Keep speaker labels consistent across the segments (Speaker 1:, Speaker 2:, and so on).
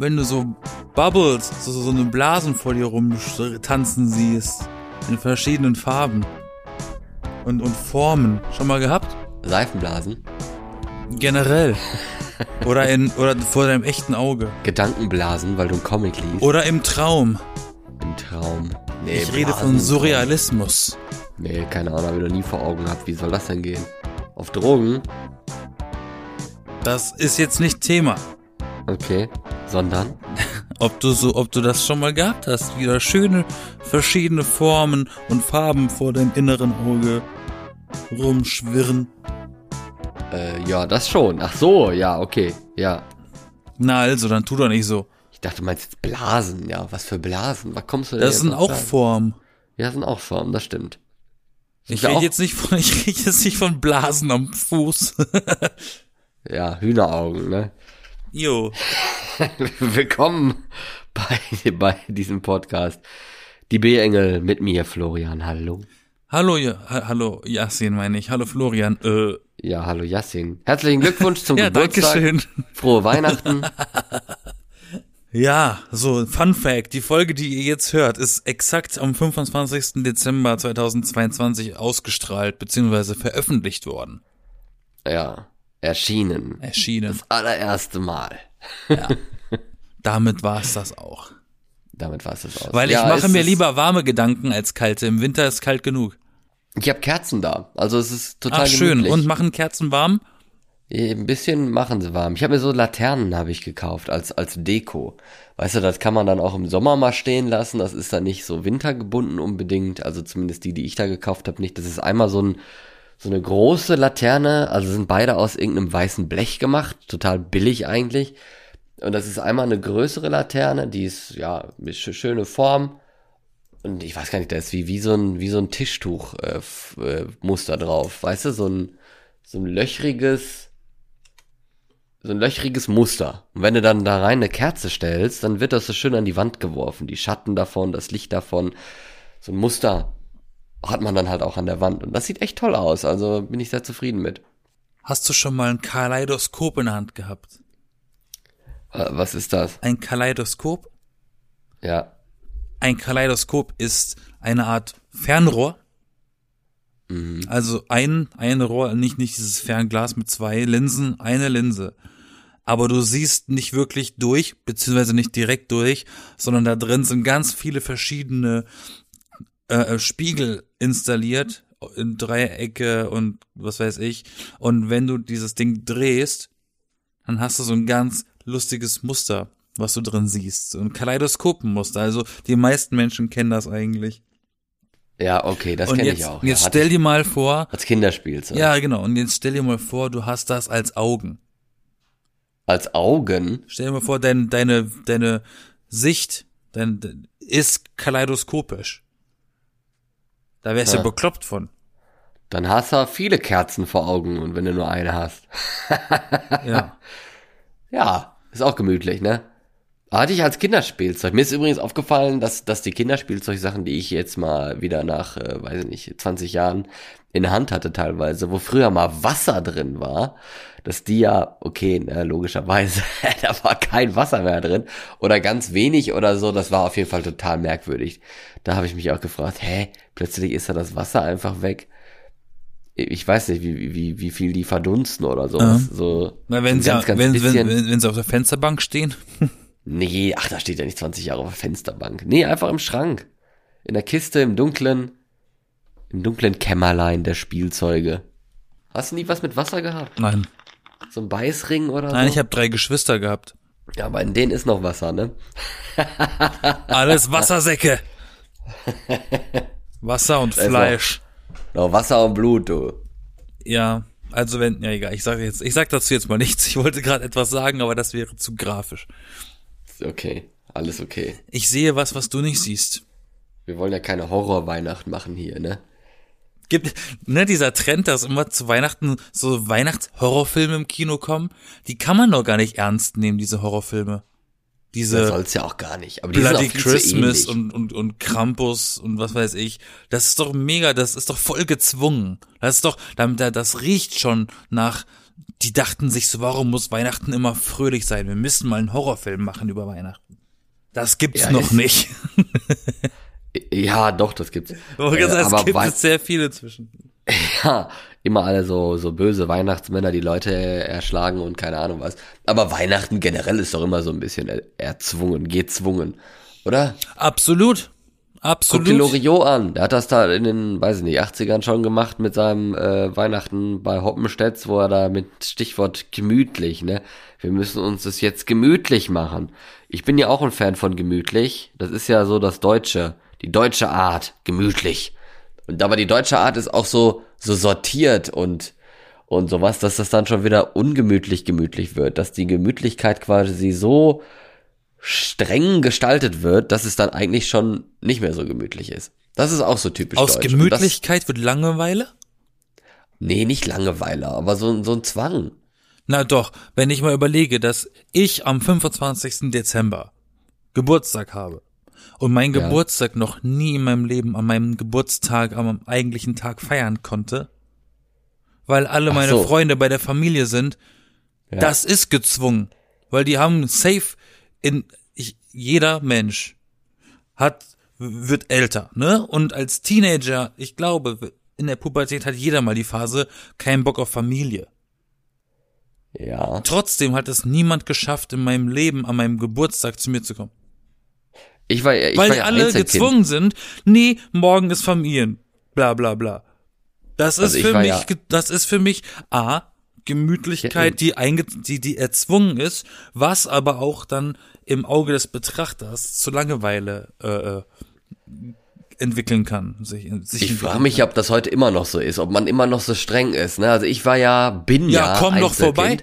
Speaker 1: wenn du so Bubbles, so, so eine Blasen vor dir rum tanzen siehst. In verschiedenen Farben. Und, und Formen. Schon mal gehabt?
Speaker 2: Seifenblasen.
Speaker 1: Generell. Oder in, oder vor deinem echten Auge.
Speaker 2: Gedankenblasen, weil du einen Comic liest.
Speaker 1: Oder im Traum.
Speaker 2: Im Traum. Nee,
Speaker 1: Ich rede
Speaker 2: Blasen
Speaker 1: von
Speaker 2: im Traum.
Speaker 1: Surrealismus.
Speaker 2: Nee, keine Ahnung, habe ich noch nie vor Augen gehabt. Wie soll das denn gehen? Auf Drogen?
Speaker 1: Das ist jetzt nicht Thema.
Speaker 2: Okay. Sondern?
Speaker 1: Ob du so, ob du das schon mal gehabt hast, wieder schöne verschiedene Formen und Farben vor deinem inneren Auge rumschwirren.
Speaker 2: Äh, ja, das schon. Ach so, ja, okay. Ja.
Speaker 1: Na also, dann tu doch nicht so.
Speaker 2: Ich dachte, du meinst jetzt Blasen. Ja, was für Blasen? Was kommst du denn
Speaker 1: Das sind auch
Speaker 2: Blasen?
Speaker 1: Formen.
Speaker 2: Ja, das sind auch Formen, das stimmt.
Speaker 1: Ich
Speaker 2: wir
Speaker 1: rede jetzt nicht von, ich rede jetzt nicht von Blasen am Fuß.
Speaker 2: Ja, Hühneraugen, ne?
Speaker 1: Jo.
Speaker 2: Willkommen bei, bei diesem Podcast. Die B-Engel mit mir, Florian. Hallo.
Speaker 1: Hallo, ja, ha- hallo, Yasin meine ich. Hallo Florian. Äh,
Speaker 2: Ja, hallo Yassin. Herzlichen Glückwunsch zum
Speaker 1: ja,
Speaker 2: Geburtstag.
Speaker 1: danke schön.
Speaker 2: Frohe Weihnachten.
Speaker 1: Ja, so, Fun Fact. Die Folge, die ihr jetzt hört, ist exakt am 25. Dezember 2022 ausgestrahlt bzw. veröffentlicht worden.
Speaker 2: Ja, erschienen.
Speaker 1: Erschienen.
Speaker 2: Das allererste Mal.
Speaker 1: Damit war's das auch.
Speaker 2: Damit war es das aus.
Speaker 1: Weil
Speaker 2: ja,
Speaker 1: ich mache
Speaker 2: es
Speaker 1: mir lieber warme Gedanken als kalte. Im Winter ist kalt genug.
Speaker 2: Ich habe Kerzen da. Also es ist total
Speaker 1: Ach schön.
Speaker 2: gemütlich.
Speaker 1: Und machen Kerzen warm?
Speaker 2: Eh, Ein bisschen machen sie warm. Ich habe mir so Laternen habe ich gekauft als als Deko. Weißt du, das kann man dann auch im Sommer mal stehen lassen. Das ist dann nicht so wintergebunden unbedingt. Also zumindest die, die ich da gekauft habe, nicht. Das ist einmal so ein so eine große Laterne. Also sind beide aus irgendeinem weißen Blech gemacht. Total billig eigentlich. Und das ist einmal eine größere Laterne. Die ist ja mit sch- schöne Form. Und ich weiß gar nicht, da ist wie wie so ein wie so ein Tischtuch äh, äh, drauf. Weißt du, so ein so ein löchriges so ein löchriges Muster. Und wenn du dann da rein eine Kerze stellst, dann wird das so schön an die Wand geworfen. Die Schatten davon, das Licht davon. So ein Muster hat man dann halt auch an der Wand. Und das sieht echt toll aus. Also bin ich sehr zufrieden mit.
Speaker 1: Hast du schon mal ein Kaleidoskop in der Hand gehabt?
Speaker 2: Äh, Was ist das?
Speaker 1: Ein Kaleidoskop?
Speaker 2: Ja.
Speaker 1: Ein Kaleidoskop ist eine Art Fernrohr. Also ein, ein Rohr, nicht, nicht dieses Fernglas mit zwei Linsen, eine Linse. Aber du siehst nicht wirklich durch, beziehungsweise nicht direkt durch, sondern da drin sind ganz viele verschiedene äh, Spiegel installiert, in Dreiecke und was weiß ich. Und wenn du dieses Ding drehst, dann hast du so ein ganz lustiges Muster, was du drin siehst. So ein Kaleidoskopenmuster. Also die meisten Menschen kennen das eigentlich.
Speaker 2: Ja, okay, das kenne ich auch.
Speaker 1: jetzt
Speaker 2: ja,
Speaker 1: stell dir mal vor,
Speaker 2: als Kinderspielzeug.
Speaker 1: ja genau, und jetzt stell dir mal vor, du hast das als Augen.
Speaker 2: Als Augen.
Speaker 1: Stell dir mal vor, dein, deine, deine Sicht dein- ist kaleidoskopisch. Da wärst du
Speaker 2: Ja.
Speaker 1: bekloppt von.
Speaker 2: Dann hast du viele Kerzen vor Augen und wenn du nur eine hast.
Speaker 1: Ja.
Speaker 2: Ja, ist auch gemütlich, ne? Hatte ich als Kinderspielzeug. Mir ist übrigens aufgefallen, dass, dass die Kinderspielzeugsachen, die ich jetzt mal wieder nach, äh, weiß ich nicht, 20 Jahren in der Hand hatte teilweise, wo früher mal Wasser drin war, dass die ja, okay, ne, logischerweise, da war kein Wasser mehr drin oder ganz wenig oder so, das war auf jeden Fall total merkwürdig. Da habe ich mich auch gefragt, hä, plötzlich ist da das Wasser einfach weg. Ich weiß nicht, wie, wie, wie viel die verdunsten oder sowas. So,
Speaker 1: Na, wenn, sie,
Speaker 2: ganz, ganz
Speaker 1: wenn, wenn, wenn, wenn sie auf der Fensterbank stehen.
Speaker 2: Nee, ach, da steht ja nicht 20 Jahre auf der Fensterbank. Nee, einfach im Schrank. In der Kiste, im dunklen, im dunklen Kämmerlein der Spielzeuge. Hast du nie was mit Wasser gehabt?
Speaker 1: Nein.
Speaker 2: So ein Beißring oder
Speaker 1: Nein,
Speaker 2: so?
Speaker 1: ich habe drei Geschwister gehabt.
Speaker 2: ja, aber in denen ist noch Wasser, ne?
Speaker 1: Alles Wassersäcke. Wasser und Fleisch.
Speaker 2: Noch Wasser und Blut, du.
Speaker 1: Ja, also wenn, ja egal, ich sage jetzt, ich sag dazu jetzt mal nichts. Ich wollte gerade etwas sagen, aber das wäre zu grafisch.
Speaker 2: Okay, alles okay.
Speaker 1: Ich sehe was, was du nicht siehst.
Speaker 2: Wir wollen ja keine Horrorweihnacht machen hier, ne?
Speaker 1: Gibt, ne, dieser Trend, dass immer zu Weihnachten so Weihnachtshorrorfilme im Kino kommen, die kann man doch gar nicht ernst nehmen, diese Horrorfilme. Diese
Speaker 2: soll's ja auch gar nicht. Aber die sind
Speaker 1: Bloody
Speaker 2: auch viel zu
Speaker 1: Christmas und, und, und Krampus und was weiß ich. Das ist doch mega, das ist doch voll gezwungen. Das ist doch, da- da- das riecht schon nach die dachten sich so, warum muss Weihnachten immer fröhlich sein? Wir müssen mal einen Horrorfilm machen über Weihnachten. Das gibt's
Speaker 2: Ja,
Speaker 1: noch nicht.
Speaker 2: Ja, doch, das gibt's.
Speaker 1: Aber
Speaker 2: Äh,
Speaker 1: es
Speaker 2: aber
Speaker 1: gibt
Speaker 2: Wei-
Speaker 1: es sehr viele zwischen.
Speaker 2: Ja, immer alle so, so böse Weihnachtsmänner, die Leute erschlagen und keine Ahnung was. Aber Weihnachten generell ist doch immer so ein bisschen er- erzwungen, gezwungen. Oder?
Speaker 1: Absolut.
Speaker 2: Guck dir
Speaker 1: Absolut.
Speaker 2: Loriot an. Der hat das da in den, weiß ich nicht, 80ern schon gemacht mit seinem äh, Weihnachten bei Hoppenstedt, wo er da mit Stichwort gemütlich, ne? Wir müssen uns das jetzt gemütlich machen. Ich bin ja auch ein Fan von gemütlich. Das ist ja so das Deutsche, die deutsche Art, gemütlich. Und aber die deutsche Art ist auch so, so sortiert und, und sowas, dass das dann schon wieder ungemütlich gemütlich wird, dass die Gemütlichkeit quasi so streng gestaltet wird, dass es dann eigentlich schon nicht mehr so gemütlich ist. Das ist auch so typisch
Speaker 1: Aus
Speaker 2: deutsch.
Speaker 1: Gemütlichkeit wird Langeweile?
Speaker 2: Das, nee, nicht Langeweile, aber so, ein- so ein Zwang.
Speaker 1: Na doch, wenn ich mal überlege, dass ich am 25. Dezember Geburtstag habe und mein
Speaker 2: Ja.
Speaker 1: Geburtstag noch nie in meinem Leben an meinem Geburtstag, am eigentlichen Tag feiern konnte, weil alle
Speaker 2: Ach
Speaker 1: meine
Speaker 2: so.
Speaker 1: Freunde bei der Familie sind,
Speaker 2: Ja.
Speaker 1: das ist gezwungen, weil die haben safe in ich, jeder Mensch hat wird älter, ne? Und als Teenager, ich glaube, in der Pubertät hat jeder mal die Phase keinen Bock auf Familie.
Speaker 2: Ja.
Speaker 1: Trotzdem hat es niemand geschafft, in meinem Leben an meinem Geburtstag zu mir zu kommen.
Speaker 2: Ich war, ich
Speaker 1: Weil
Speaker 2: war ja
Speaker 1: alle gezwungen sind, nee, morgen ist Familien, bla bla bla. Das ist
Speaker 2: Also ich
Speaker 1: für mich,
Speaker 2: ja-
Speaker 1: das ist für mich A, Gemütlichkeit, die, einge die, die erzwungen ist, was aber auch dann im Auge des Betrachters zu Langeweile äh, äh, entwickeln kann. Sich, sich
Speaker 2: Ich frage mich,
Speaker 1: kann.
Speaker 2: ob das heute immer noch so ist, ob man immer noch so streng ist. Ne? Also ich war ja, bin ja,
Speaker 1: Ja, komm doch vorbei.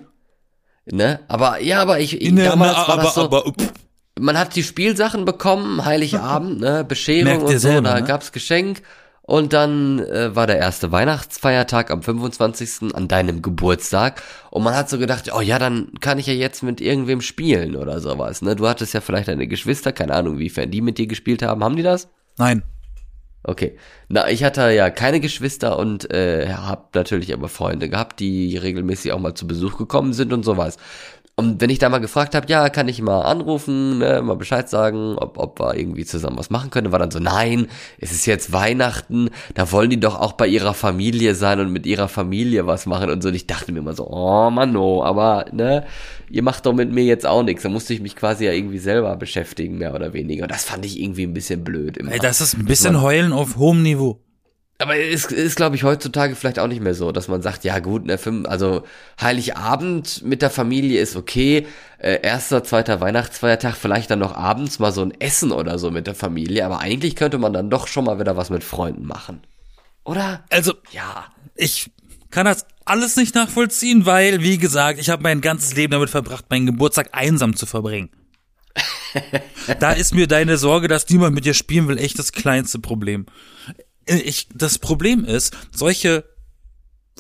Speaker 2: Ne? Aber ja, aber ich, ich
Speaker 1: Ne,
Speaker 2: damals
Speaker 1: ne,
Speaker 2: war
Speaker 1: aber,
Speaker 2: das so.
Speaker 1: aber, pff,
Speaker 2: man hat die Spielsachen bekommen, Heiligabend, ne, Bescherung
Speaker 1: ihr
Speaker 2: und so,
Speaker 1: selber,
Speaker 2: da
Speaker 1: ne?
Speaker 2: gab's Geschenk. Und dann äh, war der erste Weihnachtsfeiertag am 25. an deinem Geburtstag. Und man hat so gedacht, oh ja, dann kann ich ja jetzt mit irgendwem spielen oder sowas. Ne? Du hattest ja vielleicht deine Geschwister, keine Ahnung, wiefern die mit dir gespielt haben. Haben die das?
Speaker 1: nein.
Speaker 2: Okay. Na, ich hatte ja keine Geschwister und äh, hab natürlich aber Freunde gehabt, die regelmäßig auch mal zu Besuch gekommen sind und sowas. Und wenn ich da mal gefragt habe, ja, kann ich mal anrufen, ne, mal Bescheid sagen, ob, ob wir irgendwie zusammen was machen können, war dann so, nein, es ist jetzt Weihnachten, da wollen die doch auch bei ihrer Familie sein und mit ihrer Familie was machen und so. Und ich dachte mir immer so, oh Mann, oh, aber ne, ihr macht doch mit mir jetzt auch nichts. Da musste ich mich quasi ja irgendwie selber beschäftigen, mehr oder weniger. Und das fand ich irgendwie ein bisschen blöd. Immer.
Speaker 1: Ey, das ist ein bisschen Heulen auf hohem Niveau.
Speaker 2: Aber es ist, ist glaube ich, heutzutage vielleicht auch nicht mehr so, dass man sagt, ja gut, ne, also Heiligabend mit der Familie ist okay, äh, erster, zweiter Weihnachtsfeiertag, vielleicht dann noch abends mal so ein Essen oder so mit der Familie, aber eigentlich könnte man dann doch schon mal wieder was mit Freunden machen. Oder?
Speaker 1: Also,
Speaker 2: Ja.
Speaker 1: ich kann das alles nicht nachvollziehen, weil, wie gesagt, ich habe mein ganzes Leben damit verbracht, meinen Geburtstag einsam zu verbringen. da ist mir deine Sorge, dass niemand mit dir spielen will, echt das kleinste Problem. Ich, das Problem ist, solche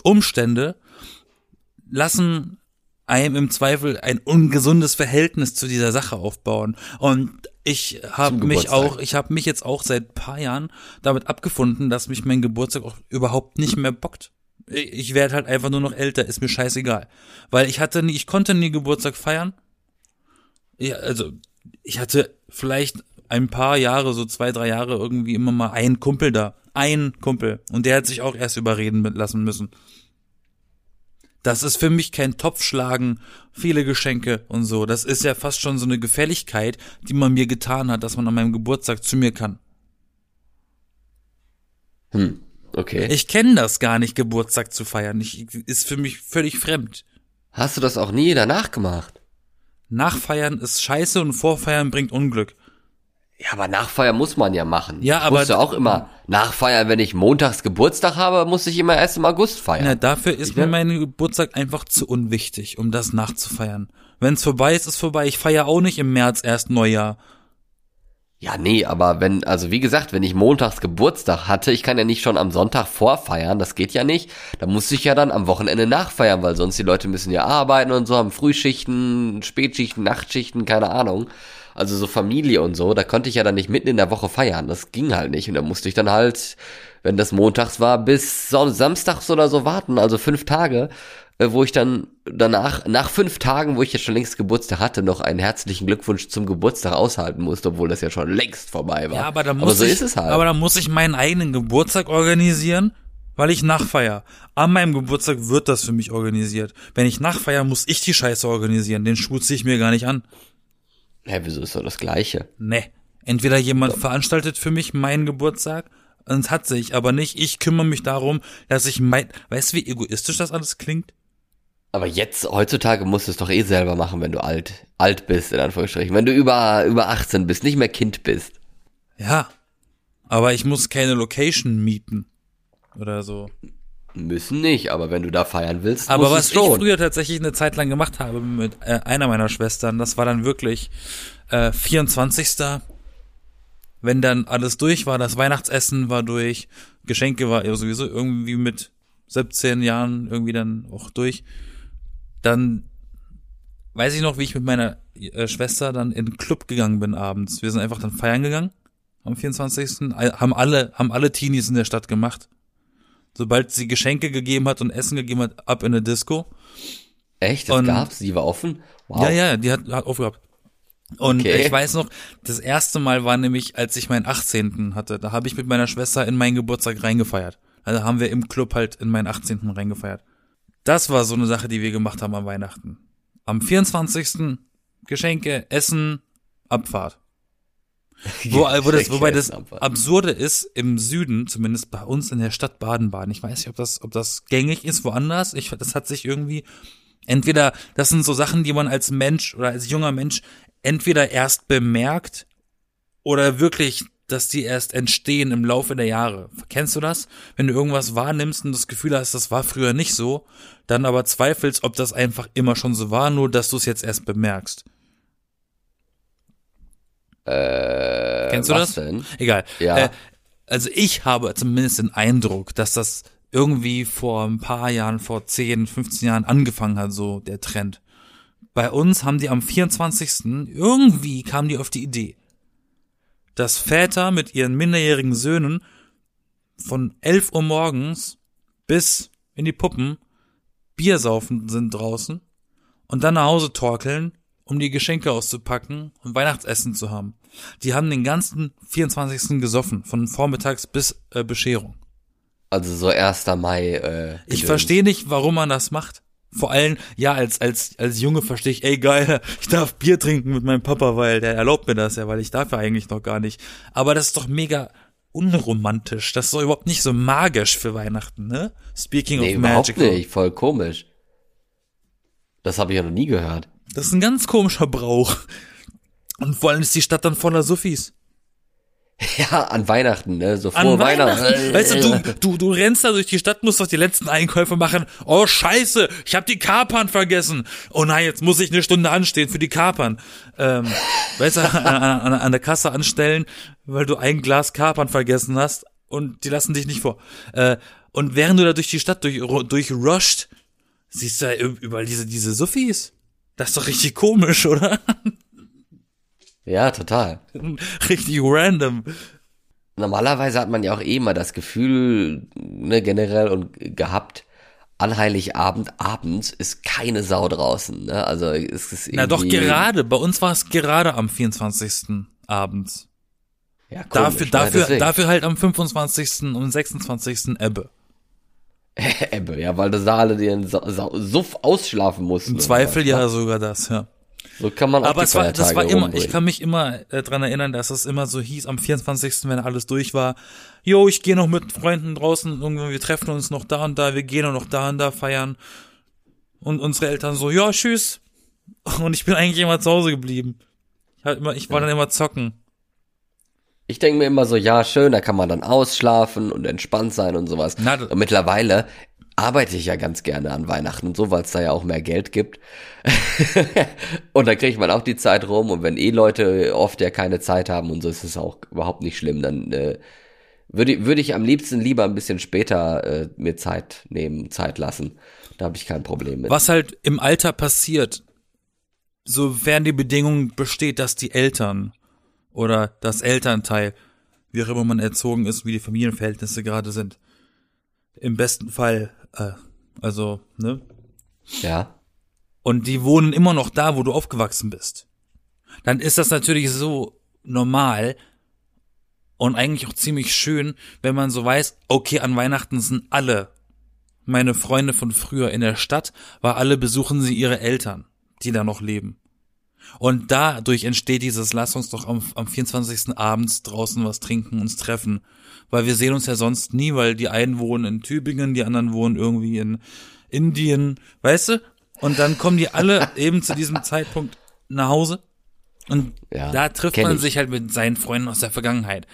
Speaker 1: Umstände lassen einem im Zweifel ein ungesundes Verhältnis zu dieser Sache aufbauen. Und ich habe mich auch, ich habe mich jetzt auch seit paar Jahren damit abgefunden, dass mich mein Geburtstag auch überhaupt nicht mehr bockt. Ich ich werde halt einfach nur noch älter, ist mir scheißegal. Weil ich hatte nie, ich konnte nie Geburtstag feiern. Ja, also, ich hatte vielleicht ein paar Jahre, so zwei, drei Jahre irgendwie immer mal einen Kumpel da. Ein Kumpel. Und der hat sich auch erst überreden lassen müssen. Das ist für mich kein Topfschlagen, viele Geschenke und so. Das ist ja fast schon so eine Gefälligkeit, die man mir getan hat, dass man an meinem Geburtstag zu mir kann.
Speaker 2: Hm. Okay.
Speaker 1: Ich kenne das gar nicht, Geburtstag zu feiern. Ich, ist für mich völlig fremd.
Speaker 2: Hast du das auch nie danach gemacht?
Speaker 1: Nachfeiern ist scheiße und Vorfeiern bringt Unglück.
Speaker 2: Ja, aber Nachfeier muss man ja machen.
Speaker 1: Ja,
Speaker 2: ich
Speaker 1: aber-
Speaker 2: musste auch immer Nachfeiern, wenn ich montags Geburtstag habe, muss ich immer erst im August feiern.
Speaker 1: Ja, dafür ist
Speaker 2: Ich
Speaker 1: mir mein Geburtstag einfach zu unwichtig, um das nachzufeiern. Wenn's vorbei ist, ist vorbei. Ich feiere auch nicht im März erst Neujahr.
Speaker 2: Ja, nee, aber wenn, also wie gesagt, wenn ich montags Geburtstag hatte, ich kann ja nicht schon am Sonntag vorfeiern, das geht ja nicht. Da muss ich ja dann am Wochenende nachfeiern, weil sonst die Leute müssen ja arbeiten und so, haben Frühschichten, Spätschichten, Nachtschichten, keine Ahnung. Also so Familie und so, da konnte ich ja dann nicht mitten in der Woche feiern. Das ging halt nicht. Und da musste ich dann halt, wenn das montags war, bis samstags oder so warten, also fünf Tage, äh, wo ich dann danach, nach fünf Tagen, wo ich jetzt schon längst Geburtstag hatte, noch einen herzlichen Glückwunsch zum Geburtstag aushalten musste, obwohl das ja schon längst vorbei war.
Speaker 1: Ja, aber da muss
Speaker 2: so
Speaker 1: ich,
Speaker 2: ist es halt.
Speaker 1: aber da muss ich meinen eigenen Geburtstag organisieren, weil ich nachfeier. An meinem Geburtstag wird das für mich organisiert. Wenn ich nachfeier, muss ich die Scheiße organisieren. Den Schuh ziehe ich mir gar nicht an.
Speaker 2: Hä, wieso ist doch das Gleiche?
Speaker 1: Ne. Entweder jemand veranstaltet für mich meinen Geburtstag, und hat sich, aber nicht, ich kümmere mich darum, dass ich mein, weißt du, wie egoistisch das alles klingt?
Speaker 2: Aber jetzt, heutzutage musst du es doch eh selber machen, wenn du alt, alt bist, in Anführungsstrichen. Wenn du über, über 18 bist, nicht mehr Kind bist.
Speaker 1: Ja. Aber ich muss keine Location mieten. Oder so.
Speaker 2: Müssen nicht, aber wenn du da feiern willst,
Speaker 1: Aber was ich früher tatsächlich eine Zeit lang gemacht habe mit äh, einer meiner Schwestern, das war dann wirklich äh, 24. Wenn dann alles durch war, das Weihnachtsessen war durch, Geschenke war ja sowieso irgendwie mit 17 Jahren irgendwie dann auch durch, dann weiß ich noch, wie ich mit meiner äh, Schwester dann in den Club gegangen bin abends. Wir sind einfach dann feiern gegangen am 24. All- Haben alle, haben alle Teenies in der Stadt gemacht. Sobald sie Geschenke gegeben hat und Essen gegeben hat, ab in eine Disco.
Speaker 2: Echt? Das
Speaker 1: Und-
Speaker 2: gab's? Die war offen? Wow.
Speaker 1: Ja, ja, die hat, hat aufgehabt. Und
Speaker 2: Okay.
Speaker 1: ich weiß noch, das erste Mal war nämlich, als ich meinen 18. hatte. Da habe ich mit meiner Schwester in meinen Geburtstag reingefeiert. Also haben wir im Club halt in meinen 18. reingefeiert. Das war so eine Sache, die wir gemacht haben am Weihnachten. Am 24. Geschenke, Essen, Abfahrt. Wo, wo das, wobei das
Speaker 2: Abfahrt.
Speaker 1: Absurde ist, im Süden, zumindest bei uns in der Stadt Baden-Baden, ich weiß nicht, ob das, ob das gängig ist woanders, ich, das hat sich irgendwie, entweder, das sind so Sachen, die man als Mensch oder als junger Mensch entweder erst bemerkt oder wirklich, dass die erst entstehen im Laufe der Jahre. Kennst du das? Wenn du irgendwas wahrnimmst und das Gefühl hast, das war früher nicht so, dann aber zweifelst, ob das einfach immer schon so war, nur dass du es jetzt erst bemerkst.
Speaker 2: Äh,
Speaker 1: Kennst du
Speaker 2: was
Speaker 1: das?
Speaker 2: denn?
Speaker 1: Egal.
Speaker 2: Ja.
Speaker 1: Äh, also ich habe zumindest den Eindruck, dass das irgendwie vor ein paar Jahren, vor 10, 15 Jahren angefangen hat, so der Trend. Bei uns haben die am 24. irgendwie kamen die auf die Idee, dass Väter mit ihren minderjährigen Söhnen von 11 Uhr morgens bis in die Puppen Bier saufen sind draußen und dann nach Hause torkeln, um die Geschenke auszupacken und Weihnachtsessen zu haben. Die haben den ganzen 24. gesoffen, von vormittags bis äh, Bescherung.
Speaker 2: Also so 1. Mai. Äh,
Speaker 1: Ich verstehe nicht, warum man das macht. Vor allem, ja, als, als, als Junge verstehe ich, ey geil, ich darf Bier trinken mit meinem Papa, weil der erlaubt mir das ja, weil ich darf ja eigentlich noch gar nicht. Aber das ist doch mega unromantisch. Das ist doch überhaupt nicht so magisch für Weihnachten, ne? Speaking
Speaker 2: Nee,
Speaker 1: of
Speaker 2: überhaupt
Speaker 1: magical.
Speaker 2: nicht. Voll komisch. Das habe ich ja noch nie gehört.
Speaker 1: Das ist ein ganz komischer Brauch. Und vor allem ist die Stadt dann voller Suffis.
Speaker 2: Ja, an Weihnachten, ne? So
Speaker 1: An Weihnachten.
Speaker 2: Weihnachten.
Speaker 1: Weißt du, du, du, du rennst da durch die Stadt, musst doch die letzten Einkäufe machen. Oh, scheiße, ich habe die Kapern vergessen. Oh nein, jetzt muss ich eine Stunde anstehen für die Kapern. Ähm, weißt du, an, an, an der Kasse anstellen, weil du ein Glas Kapern vergessen hast und die lassen dich nicht vor. Äh, und während du da durch die Stadt durch, durchrusht, siehst du da überall diese, diese Suffis. Das ist doch richtig komisch, oder?
Speaker 2: Ja, total.
Speaker 1: richtig random.
Speaker 2: Normalerweise hat man ja auch eh mal das Gefühl, ne, generell und gehabt, an Heiligabend abends ist keine Sau draußen, ne? Also es ist irgendwie,
Speaker 1: Na doch, gerade. Bei uns war es gerade am 24. abends.
Speaker 2: Ja, komisch,
Speaker 1: Dafür,
Speaker 2: ne?
Speaker 1: dafür,
Speaker 2: Deswegen.
Speaker 1: dafür halt am 25. und 26. Ebbe.
Speaker 2: Ebbe, ja, weil das da alle den Suff ausschlafen mussten.
Speaker 1: Im Zweifel
Speaker 2: sowas, ne?
Speaker 1: ja sogar das, ja.
Speaker 2: So kann man auch
Speaker 1: Aber
Speaker 2: die
Speaker 1: es war, das war immer,
Speaker 2: rumbringen.
Speaker 1: ich kann mich immer äh, dran erinnern, dass es immer so hieß, am 24., wenn alles durch war, yo, ich gehe noch mit Freunden draußen, irgendwie, wir treffen uns noch da und da, wir gehen noch da und da feiern. Und unsere Eltern so, ja, tschüss. Und ich bin eigentlich immer zu Hause geblieben. Ich, hab immer, ich war dann immer zocken.
Speaker 2: Ich denke mir immer so, ja, schön, da kann man dann ausschlafen und entspannt sein und sowas.
Speaker 1: Na,
Speaker 2: und mittlerweile arbeite ich ja ganz gerne an Weihnachten und so, weil es da ja auch mehr Geld gibt. und dann kriegt man auch die Zeit rum und wenn eh Leute oft ja keine Zeit haben und so ist es auch überhaupt nicht schlimm, dann äh, würde würde ich am liebsten lieber ein bisschen später äh, mir Zeit nehmen, Zeit lassen. Da habe ich kein Problem mit.
Speaker 1: Was halt im Alter passiert, sofern die Bedingung besteht, dass die Eltern oder das Elternteil wie auch immer man erzogen ist, wie die Familienverhältnisse gerade sind. Im besten Fall, äh, also, ne?
Speaker 2: Ja.
Speaker 1: Und die wohnen immer noch da, wo du aufgewachsen bist. Dann ist das natürlich so normal und eigentlich auch ziemlich schön, wenn man so weiß, okay, an Weihnachten sind alle meine Freunde von früher in der Stadt, weil alle besuchen sie ihre Eltern, die da noch leben. Und dadurch entsteht dieses, lass uns doch am, am 24. abends draußen was trinken, uns treffen. Weil wir sehen uns ja sonst nie, weil die einen wohnen in Tübingen, die anderen wohnen irgendwie in Indien, weißt du? Und dann kommen die alle eben zu diesem Zeitpunkt nach Hause. Und
Speaker 2: Ja,
Speaker 1: da trifft man
Speaker 2: ich.
Speaker 1: sich halt mit seinen Freunden aus der Vergangenheit.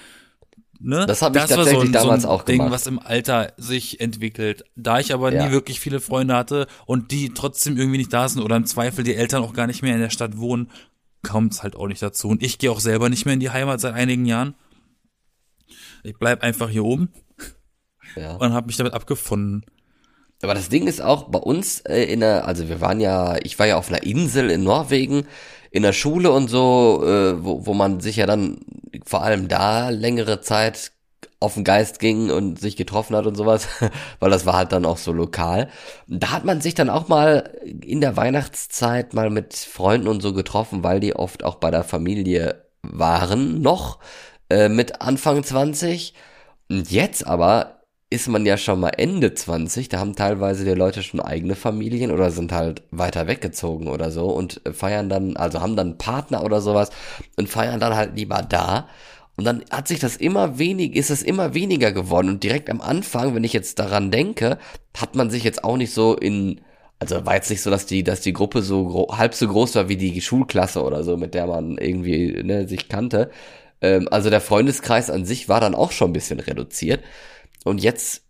Speaker 1: Ne?
Speaker 2: Das hab ich tatsächlich
Speaker 1: ein,
Speaker 2: damals
Speaker 1: ein
Speaker 2: auch
Speaker 1: Ding,
Speaker 2: gemacht.
Speaker 1: was im Alter sich entwickelt. Da ich aber
Speaker 2: Ja.
Speaker 1: nie wirklich viele Freunde hatte und die trotzdem irgendwie nicht da sind oder im Zweifel die Eltern auch gar nicht mehr in der Stadt wohnen, kommt es halt auch nicht dazu. Und ich gehe auch selber nicht mehr in die Heimat seit einigen Jahren. Ich bleib einfach hier oben
Speaker 2: Ja.
Speaker 1: und habe mich damit abgefunden.
Speaker 2: Aber das Ding ist auch bei uns äh, in der, also wir waren ja, ich war ja auf einer Insel in Norwegen in der Schule und so, äh, wo, wo man sich ja dann vor allem da längere Zeit auf den Geist ging und sich getroffen hat und sowas, weil das war halt dann auch so lokal. Da hat man sich dann auch mal in der Weihnachtszeit mal mit Freunden und so getroffen, weil die oft auch bei der Familie waren noch äh, mit Anfang 20. Und jetzt aber ist man ja schon mal Ende 20, da haben teilweise die Leute schon eigene Familien oder sind halt weiter weggezogen oder so und feiern dann, also haben dann Partner oder sowas und feiern dann halt lieber da. Und dann hat sich das immer wenig, ist es immer weniger geworden. Und direkt am Anfang, wenn ich jetzt daran denke, hat man sich jetzt auch nicht so in, also war jetzt nicht so, dass die, dass die Gruppe so halb so groß war wie die Schulklasse oder so, mit der man irgendwie ne, sich kannte. Ähm, also der Freundeskreis an sich war dann auch schon ein bisschen reduziert. Und jetzt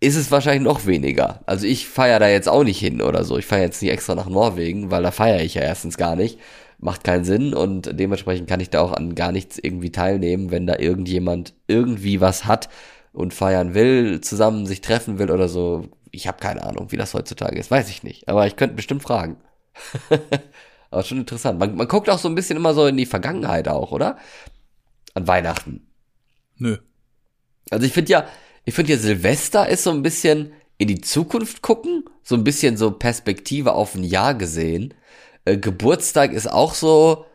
Speaker 2: ist es wahrscheinlich noch weniger. Also ich feiere da jetzt auch nicht hin oder so. Ich feiere jetzt nicht extra nach Norwegen, weil da feiere ich ja erstens gar nicht. Macht keinen Sinn und dementsprechend kann ich da auch an gar nichts irgendwie teilnehmen, wenn da irgendjemand irgendwie was hat und feiern will, zusammen sich treffen will oder so. Ich habe keine Ahnung, wie das heutzutage ist. Weiß ich nicht. Aber ich könnte bestimmt fragen. Aber schon interessant. Man, man guckt auch so ein bisschen immer so in die Vergangenheit auch, oder? An Weihnachten.
Speaker 1: Nö.
Speaker 2: Also ich finde ja, ich finde ja Silvester ist so ein bisschen in die Zukunft gucken, so ein bisschen so Perspektive auf ein Jahr gesehen. Äh, Geburtstag ist auch so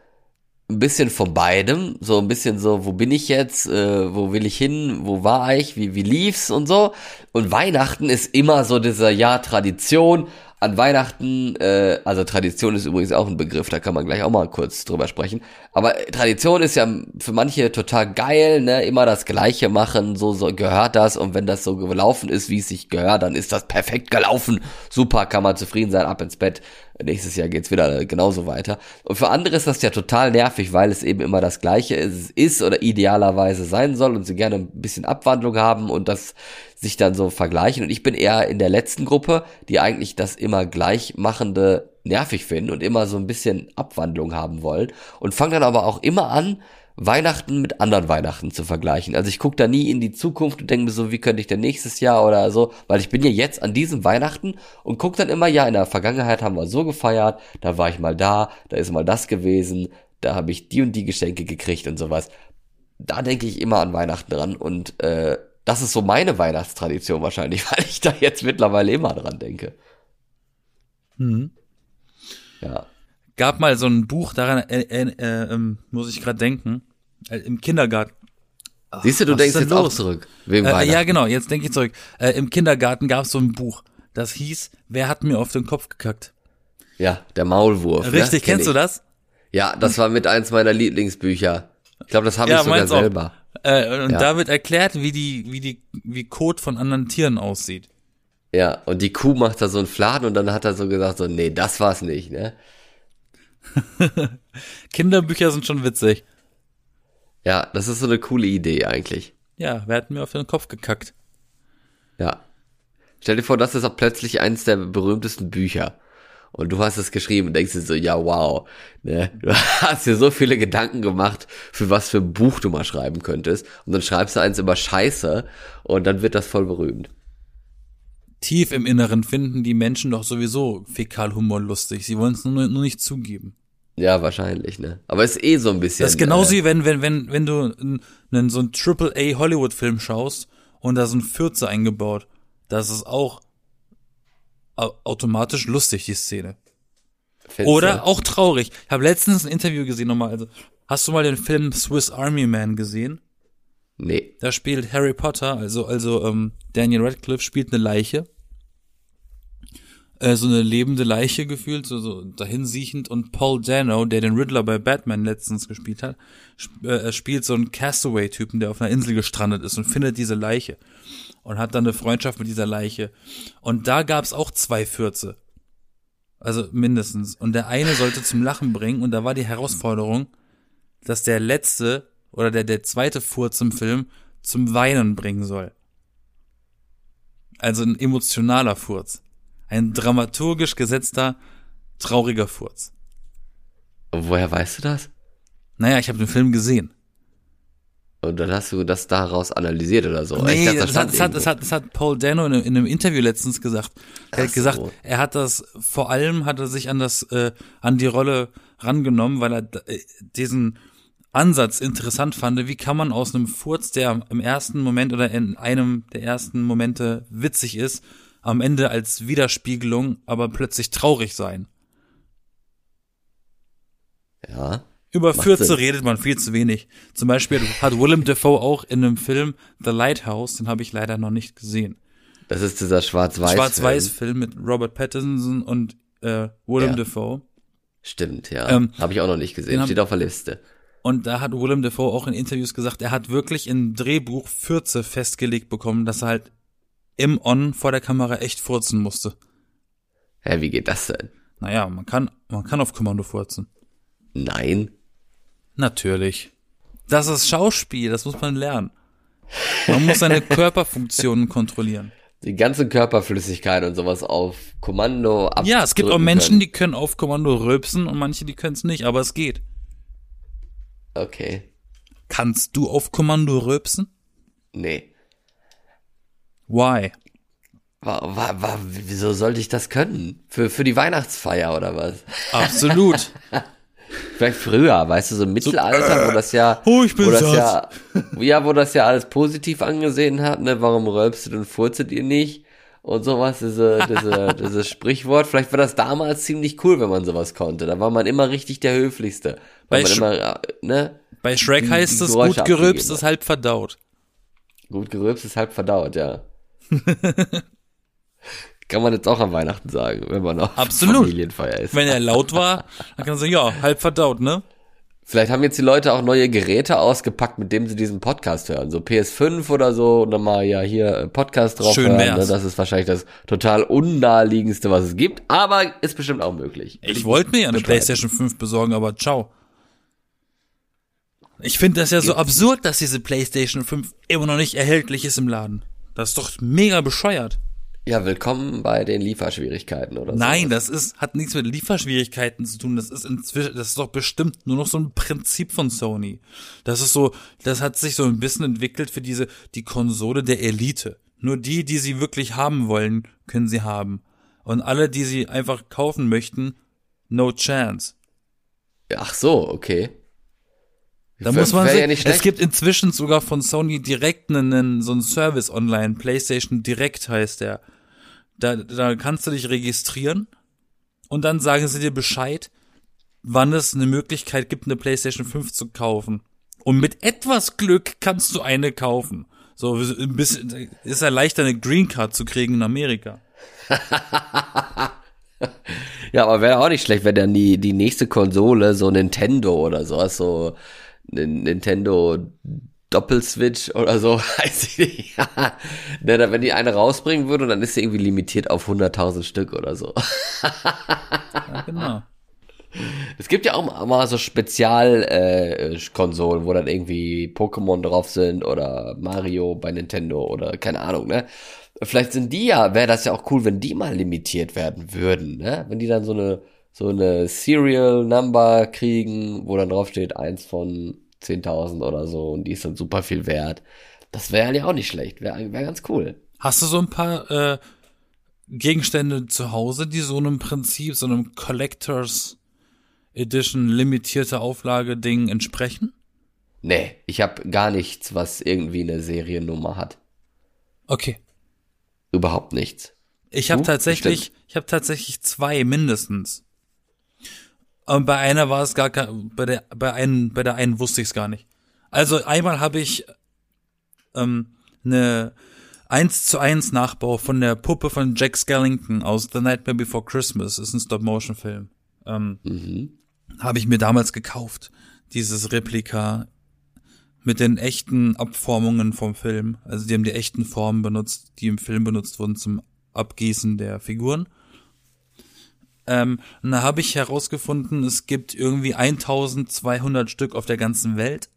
Speaker 2: ein bisschen von beidem, so ein bisschen so, wo bin ich jetzt, äh, wo will ich hin, wo war ich, wie, wie lief's und so. Und Weihnachten ist immer so dieser Jahr Tradition. An Weihnachten, äh, also Tradition ist übrigens auch ein Begriff, da kann man gleich auch mal kurz drüber sprechen. Aber Tradition ist ja für manche total geil, ne? Immer das Gleiche machen, so, so gehört das. Und wenn das so gelaufen ist, wie es sich gehört, dann ist das perfekt gelaufen. Super, kann man zufrieden sein, ab ins Bett. Nächstes Jahr geht's wieder genauso weiter. Und für andere ist das ja total nervig, weil es eben immer das Gleiche ist, ist oder idealerweise sein soll und sie gerne ein bisschen Abwandlung haben und das sich dann so vergleichen. Und ich bin eher in der letzten Gruppe, die eigentlich das immer gleichmachende nervig finden und immer so ein bisschen Abwandlung haben wollen und fangen dann aber auch immer an, Weihnachten mit anderen Weihnachten zu vergleichen. Also ich gucke da nie in die Zukunft und denke mir so, wie könnte ich denn nächstes Jahr oder so, weil ich bin ja jetzt an diesem Weihnachten und gucke dann immer, ja, in der Vergangenheit haben wir so gefeiert, da war ich mal da, da ist mal das gewesen, da habe ich die und die Geschenke gekriegt und sowas. Da denke ich immer an Weihnachten dran und äh, das ist so meine Weihnachtstradition wahrscheinlich, weil ich da jetzt mittlerweile immer dran denke.
Speaker 1: Mhm.
Speaker 2: Ja.
Speaker 1: Gab mal so ein Buch, daran äh, äh, äh, ähm, muss ich gerade denken, äh, im Kindergarten.
Speaker 2: Siehst du, du denkst jetzt auch
Speaker 1: los?
Speaker 2: zurück. Wegen
Speaker 1: Äh,
Speaker 2: Weihnachten.
Speaker 1: ja, genau, jetzt denke ich zurück. Äh, Im Kindergarten gab es so ein Buch, das hieß, wer hat mir auf den Kopf gekackt?
Speaker 2: Ja, der Maulwurf.
Speaker 1: Richtig,
Speaker 2: ne? Kenn
Speaker 1: kennst du
Speaker 2: ich.
Speaker 1: das?
Speaker 2: Ja, das war mit eins meiner Lieblingsbücher. Ich glaube, das habe
Speaker 1: Ja,
Speaker 2: ich sogar selber.
Speaker 1: Äh, und
Speaker 2: Ja.
Speaker 1: da wird erklärt, wie die, wie die, wie Kot von anderen Tieren aussieht.
Speaker 2: Ja, und die Kuh macht da so einen Fladen und dann hat er so gesagt, so, nee, das war's nicht, ne?
Speaker 1: Kinderbücher sind schon witzig.
Speaker 2: Ja, das ist so eine coole Idee eigentlich.
Speaker 1: Ja, wer hat mir auf den Kopf gekackt?
Speaker 2: Ja. Stell dir vor, das ist auch plötzlich eins der berühmtesten Bücher. Und du hast es geschrieben und denkst dir so, ja, wow. Ne? Du hast dir so viele Gedanken gemacht, für was für ein Buch du mal schreiben könntest. Und dann schreibst du eins über Scheiße und dann wird das voll berühmt.
Speaker 1: Tief im Inneren finden die Menschen doch sowieso Fäkalhumor lustig. Sie wollen es nur, nur nicht zugeben.
Speaker 2: Ja, wahrscheinlich, ne? Aber ist eh so ein bisschen.
Speaker 1: Das ist genauso
Speaker 2: äh,
Speaker 1: wie wenn, wenn, wenn, wenn du einen, so einen Triple-A Hollywood-Film schaust und da sind Fürze eingebaut. Das ist auch au- automatisch lustig, die Szene.
Speaker 2: Fetze.
Speaker 1: Oder auch traurig. Ich habe letztens ein Interview gesehen nochmal. Also, hast du mal den Film Swiss Army Man gesehen?
Speaker 2: Nee.
Speaker 1: Da spielt Harry Potter, also, also ähm, Daniel Radcliffe spielt eine Leiche. Äh, so eine lebende Leiche gefühlt, so, so dahinsiechend. Und Paul Dano, der den Riddler bei Batman letztens gespielt hat, sp äh, spielt so einen Castaway-Typen, der auf einer Insel gestrandet ist und findet diese Leiche. Und hat dann eine Freundschaft mit dieser Leiche. Und da gab's auch zwei Fürze. Also mindestens. Und der eine sollte zum Lachen bringen. Und da war die Herausforderung, dass der letzte oder der, der zweite Furz im Film zum Weinen bringen soll. Also ein emotionaler Furz. Ein dramaturgisch gesetzter, trauriger Furz.
Speaker 2: Woher weißt du das?
Speaker 1: Naja, ich habe den Film gesehen.
Speaker 2: Und dann hast du das daraus analysiert oder so.
Speaker 1: Nee,
Speaker 2: dachte,
Speaker 1: das, hat,
Speaker 2: stand
Speaker 1: das, hat, das, hat, das hat Paul Dano in, einem- in einem Interview letztens gesagt. Er
Speaker 2: Ach
Speaker 1: hat gesagt,
Speaker 2: so.
Speaker 1: er hat das, vor allem hat er sich an das, äh, an die Rolle rangenommen, weil er äh, diesen Ansatz interessant fand. Wie kann man aus einem Furz, der im ersten Moment oder in einem der ersten Momente witzig ist, am Ende als Widerspiegelung aber plötzlich traurig sein?
Speaker 2: Ja.
Speaker 1: Über
Speaker 2: Macht
Speaker 1: Fürze
Speaker 2: Sinn.
Speaker 1: redet man viel zu wenig. Zum Beispiel hat Willem Dafoe auch in einem Film The Lighthouse, den habe ich leider noch nicht gesehen.
Speaker 2: Das ist dieser Schwarz-Weiß.
Speaker 1: Schwarz-Weiß-Film mit Robert Pattinson und äh, Willem
Speaker 2: Ja.
Speaker 1: Dafoe.
Speaker 2: Stimmt, ja.
Speaker 1: Ähm,
Speaker 2: Habe ich auch noch nicht gesehen. Steht auf der Liste.
Speaker 1: Und da hat Willem Dafoe auch in Interviews gesagt, er hat wirklich im Drehbuch Fürze festgelegt bekommen, dass er halt im On vor der Kamera echt furzen musste.
Speaker 2: Hä, wie geht das denn?
Speaker 1: Naja, man kann, man kann auf Kommando furzen.
Speaker 2: Nein.
Speaker 1: Natürlich. Das ist Schauspiel, das muss man lernen. Man muss seine Körperfunktionen kontrollieren.
Speaker 2: Die ganze Körperflüssigkeit und sowas auf Kommando ab.
Speaker 1: Ja, es gibt auch Menschen, die können auf Kommando rülpsen und manche, die können es nicht, aber es geht.
Speaker 2: Okay.
Speaker 1: Kannst du auf Kommando rülpsen?
Speaker 2: Nee.
Speaker 1: Why?
Speaker 2: Wa, wa, wa, wieso sollte ich das können? Für, für die Weihnachtsfeier oder was?
Speaker 1: Absolut.
Speaker 2: Vielleicht früher, weißt du, so im Mittelalter, wo das ja,
Speaker 1: Oh, ich bin
Speaker 2: wo das
Speaker 1: satt.
Speaker 2: ja, ja, wo das ja alles positiv angesehen hat, ne, warum rülpstet und furzet ihr nicht? Und sowas, diese, diese, dieses Sprichwort. Vielleicht war das damals ziemlich cool, wenn man sowas konnte. Da war man immer richtig der Höflichste.
Speaker 1: Bei Sch-
Speaker 2: immer, äh, ne,
Speaker 1: Bei Shrek heißt es, gut gerülpst ist halb verdaut.
Speaker 2: gut gerülpst ist halb verdaut, ja. Kann man jetzt auch an Weihnachten sagen, wenn man auf
Speaker 1: Absolut.
Speaker 2: Familienfeier ist.
Speaker 1: Wenn er laut war, dann kann man sagen, ja, halb verdaut, ne?
Speaker 2: Vielleicht haben jetzt die Leute auch neue Geräte ausgepackt, mit denen sie diesen Podcast hören. So PS5 oder so und dann mal ja hier äh, Podcast drauf
Speaker 1: Schön
Speaker 2: hören.
Speaker 1: wär's.
Speaker 2: Ne? Das ist wahrscheinlich das total unnaheliegendste, was es gibt. Aber ist bestimmt auch möglich.
Speaker 1: Ich wollte mir ja eine
Speaker 2: bestreiten.
Speaker 1: PlayStation 5 besorgen, aber ciao. Ich finde das ja so absurd, dass diese PlayStation 5 immer noch nicht erhältlich ist im Laden. Das ist doch mega bescheuert.
Speaker 2: Ja, willkommen bei den Lieferschwierigkeiten oder so.
Speaker 1: Nein, das ist, hat nichts mit Lieferschwierigkeiten zu tun. Das ist inzwischen, das ist doch bestimmt nur noch so ein Prinzip von Sony. Das ist so, das hat sich so ein bisschen entwickelt für diese, die Konsole der Elite. Nur die, die sie wirklich haben wollen, können sie haben. Und alle, die sie einfach kaufen möchten, no chance.
Speaker 2: Ach so, okay.
Speaker 1: Da muss man sehen,
Speaker 2: ja
Speaker 1: es gibt inzwischen sogar von Sony direkt einen, einen so einen Service online, PlayStation Direct heißt der. Da, da kannst du dich registrieren und dann sagen sie dir Bescheid, wann es eine Möglichkeit gibt, eine PlayStation 5 zu kaufen. Und mit etwas Glück kannst du eine kaufen. So ein bisschen ist ja leichter eine Green Card zu kriegen in Amerika.
Speaker 2: Ja, aber wäre auch nicht schlecht, wenn dann die, die nächste Konsole so Nintendo oder so, so Nintendo Doppelswitch oder so, weiß ich nicht. ne, dann, wenn die eine rausbringen würde, dann ist sie irgendwie limitiert auf 100.000 Stück oder so.
Speaker 1: Ja, genau.
Speaker 2: Es gibt ja auch mal so Spezial äh, Konsolen, wo dann irgendwie Pokémon drauf sind oder Mario bei Nintendo oder keine Ahnung, ne? Vielleicht sind die ja, wäre das ja auch cool, wenn die mal limitiert werden würden, ne? Wenn die dann so eine so eine Serial Number kriegen, wo dann drauf steht eins von 10.000 oder so und die ist dann super viel wert. Das wäre ja auch nicht schlecht, wäre wär ganz cool.
Speaker 1: Hast du so ein paar äh, Gegenstände zu Hause, die so einem Prinzip, so einem Collectors Edition limitierte Auflage Ding entsprechen?
Speaker 2: Nee, ich habe gar nichts, was irgendwie eine Seriennummer hat.
Speaker 1: Okay.
Speaker 2: Überhaupt nichts.
Speaker 1: Ich habe tatsächlich,
Speaker 2: Bestimmt.
Speaker 1: ich habe tatsächlich zwei mindestens. Und bei einer war es gar kein, bei der, bei einen, bei der einen wusste ich es gar nicht. Also einmal habe ich ähm, eine 1 zu 1 Nachbau von der Puppe von Jack Skellington aus The Nightmare Before Christmas, ist ein Stop-Motion-Film. Ähm,
Speaker 2: Mhm.
Speaker 1: habe ich mir damals gekauft. Dieses Replika mit den echten Abformungen vom Film. Also die haben die echten Formen benutzt, die im Film benutzt wurden zum Abgießen der Figuren. Ähm, und da habe ich herausgefunden, es gibt irgendwie 1200 Stück auf der ganzen Welt.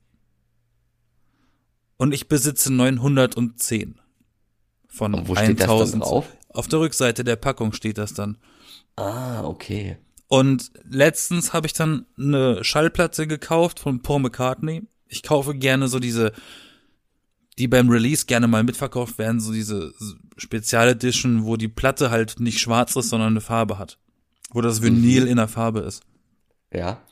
Speaker 1: Und ich besitze 910 von
Speaker 2: Und wo steht das dann
Speaker 1: 1000.
Speaker 2: drauf?
Speaker 1: Auf der Rückseite der Packung steht das dann.
Speaker 2: Ah, okay.
Speaker 1: Und letztens habe ich dann eine Schallplatte gekauft von Paul McCartney. Ich kaufe gerne so diese, die beim Release gerne mal mitverkauft werden, so diese Spezialedition, wo die Platte halt nicht schwarz ist, sondern eine Farbe hat. Wo das Vinyl in der Farbe ist.
Speaker 2: Ja.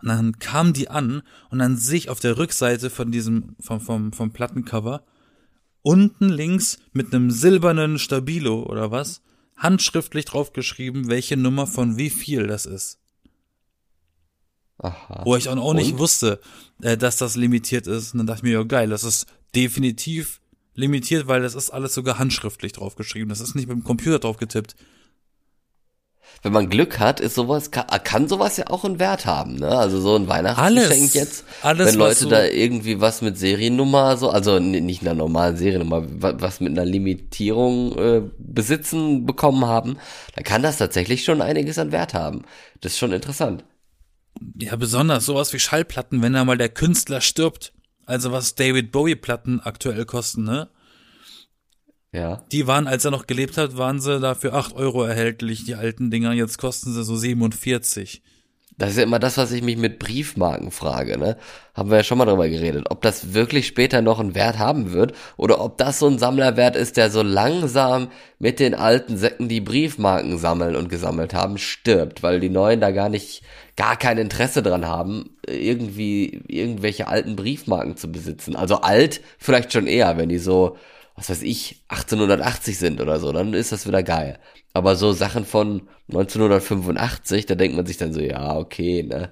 Speaker 1: Und dann kam die an und dann sehe ich auf der Rückseite von diesem, vom, vom, vom Plattencover, unten links mit einem silbernen Stabilo oder was, handschriftlich draufgeschrieben, welche Nummer von wie viel das ist.
Speaker 2: Aha.
Speaker 1: Wo ich auch auch nicht wusste, äh, dass das limitiert ist. Und dann dachte ich mir, ja geil, das ist definitiv limitiert, weil das ist alles sogar handschriftlich draufgeschrieben. Das ist nicht mit dem Computer drauf getippt.
Speaker 2: Wenn man Glück hat, ist sowas, kann, kann sowas ja auch einen Wert haben, ne? Also so ein Weihnachtsgeschenk jetzt.
Speaker 1: Alles,
Speaker 2: wenn Leute da irgendwie was mit Seriennummer, so, also nicht einer normalen Seriennummer, wa- was mit einer Limitierung äh, besitzen bekommen haben, dann kann das tatsächlich schon einiges an Wert haben. Das ist schon interessant.
Speaker 1: Ja, besonders sowas wie Schallplatten, wenn da mal der Künstler stirbt. Also was David Bowie Platten aktuell kosten, ne?
Speaker 2: Ja.
Speaker 1: Die waren, als er noch gelebt hat, waren sie dafür 8 Euro erhältlich, die alten Dinger. Jetzt kosten sie so 47.
Speaker 2: Das ist ja immer das, was ich mich mit Briefmarken frage, ne? Haben wir ja schon mal drüber geredet, ob das wirklich später noch einen Wert haben wird oder ob das so ein Sammlerwert ist, der so langsam mit den alten Säcken, die Briefmarken sammeln und gesammelt haben, stirbt, weil die neuen da gar nicht, gar kein Interesse dran haben, irgendwie irgendwelche alten Briefmarken zu besitzen. Also alt vielleicht schon eher, wenn die so, was weiß ich, 1880 sind oder so, dann ist das wieder geil. Aber so Sachen von 1985, da denkt man sich dann so, ja, okay, ne,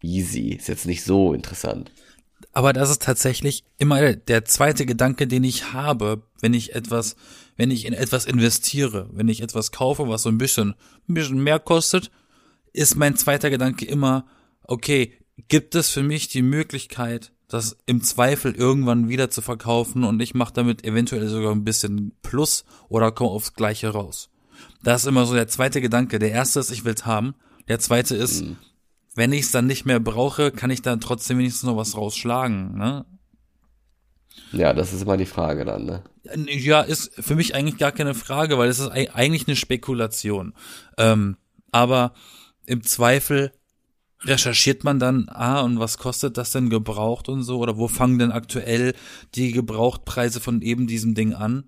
Speaker 2: easy, ist jetzt nicht so interessant.
Speaker 1: Aber das ist tatsächlich immer der zweite Gedanke, den ich habe, wenn ich etwas, wenn ich in etwas investiere, wenn ich etwas kaufe, was so ein bisschen, ein bisschen mehr kostet, ist mein zweiter Gedanke immer, okay, gibt es für mich die Möglichkeit, das im Zweifel irgendwann wieder zu verkaufen und ich mache damit eventuell sogar ein bisschen Plus oder komme aufs Gleiche raus. Das ist immer so der zweite Gedanke. Der erste ist, ich will's haben. Der zweite ist, wenn ich es dann nicht mehr brauche, kann ich dann trotzdem wenigstens noch was rausschlagen. Ne?
Speaker 2: Ja, das ist immer die Frage dann, ne?
Speaker 1: Ja, ist für mich eigentlich gar keine Frage, weil es ist ei- eigentlich eine Spekulation. Ähm, aber im Zweifel recherchiert man dann, ah, und was kostet das denn gebraucht und so? Oder wo fangen denn aktuell die Gebrauchtpreise von eben diesem Ding an?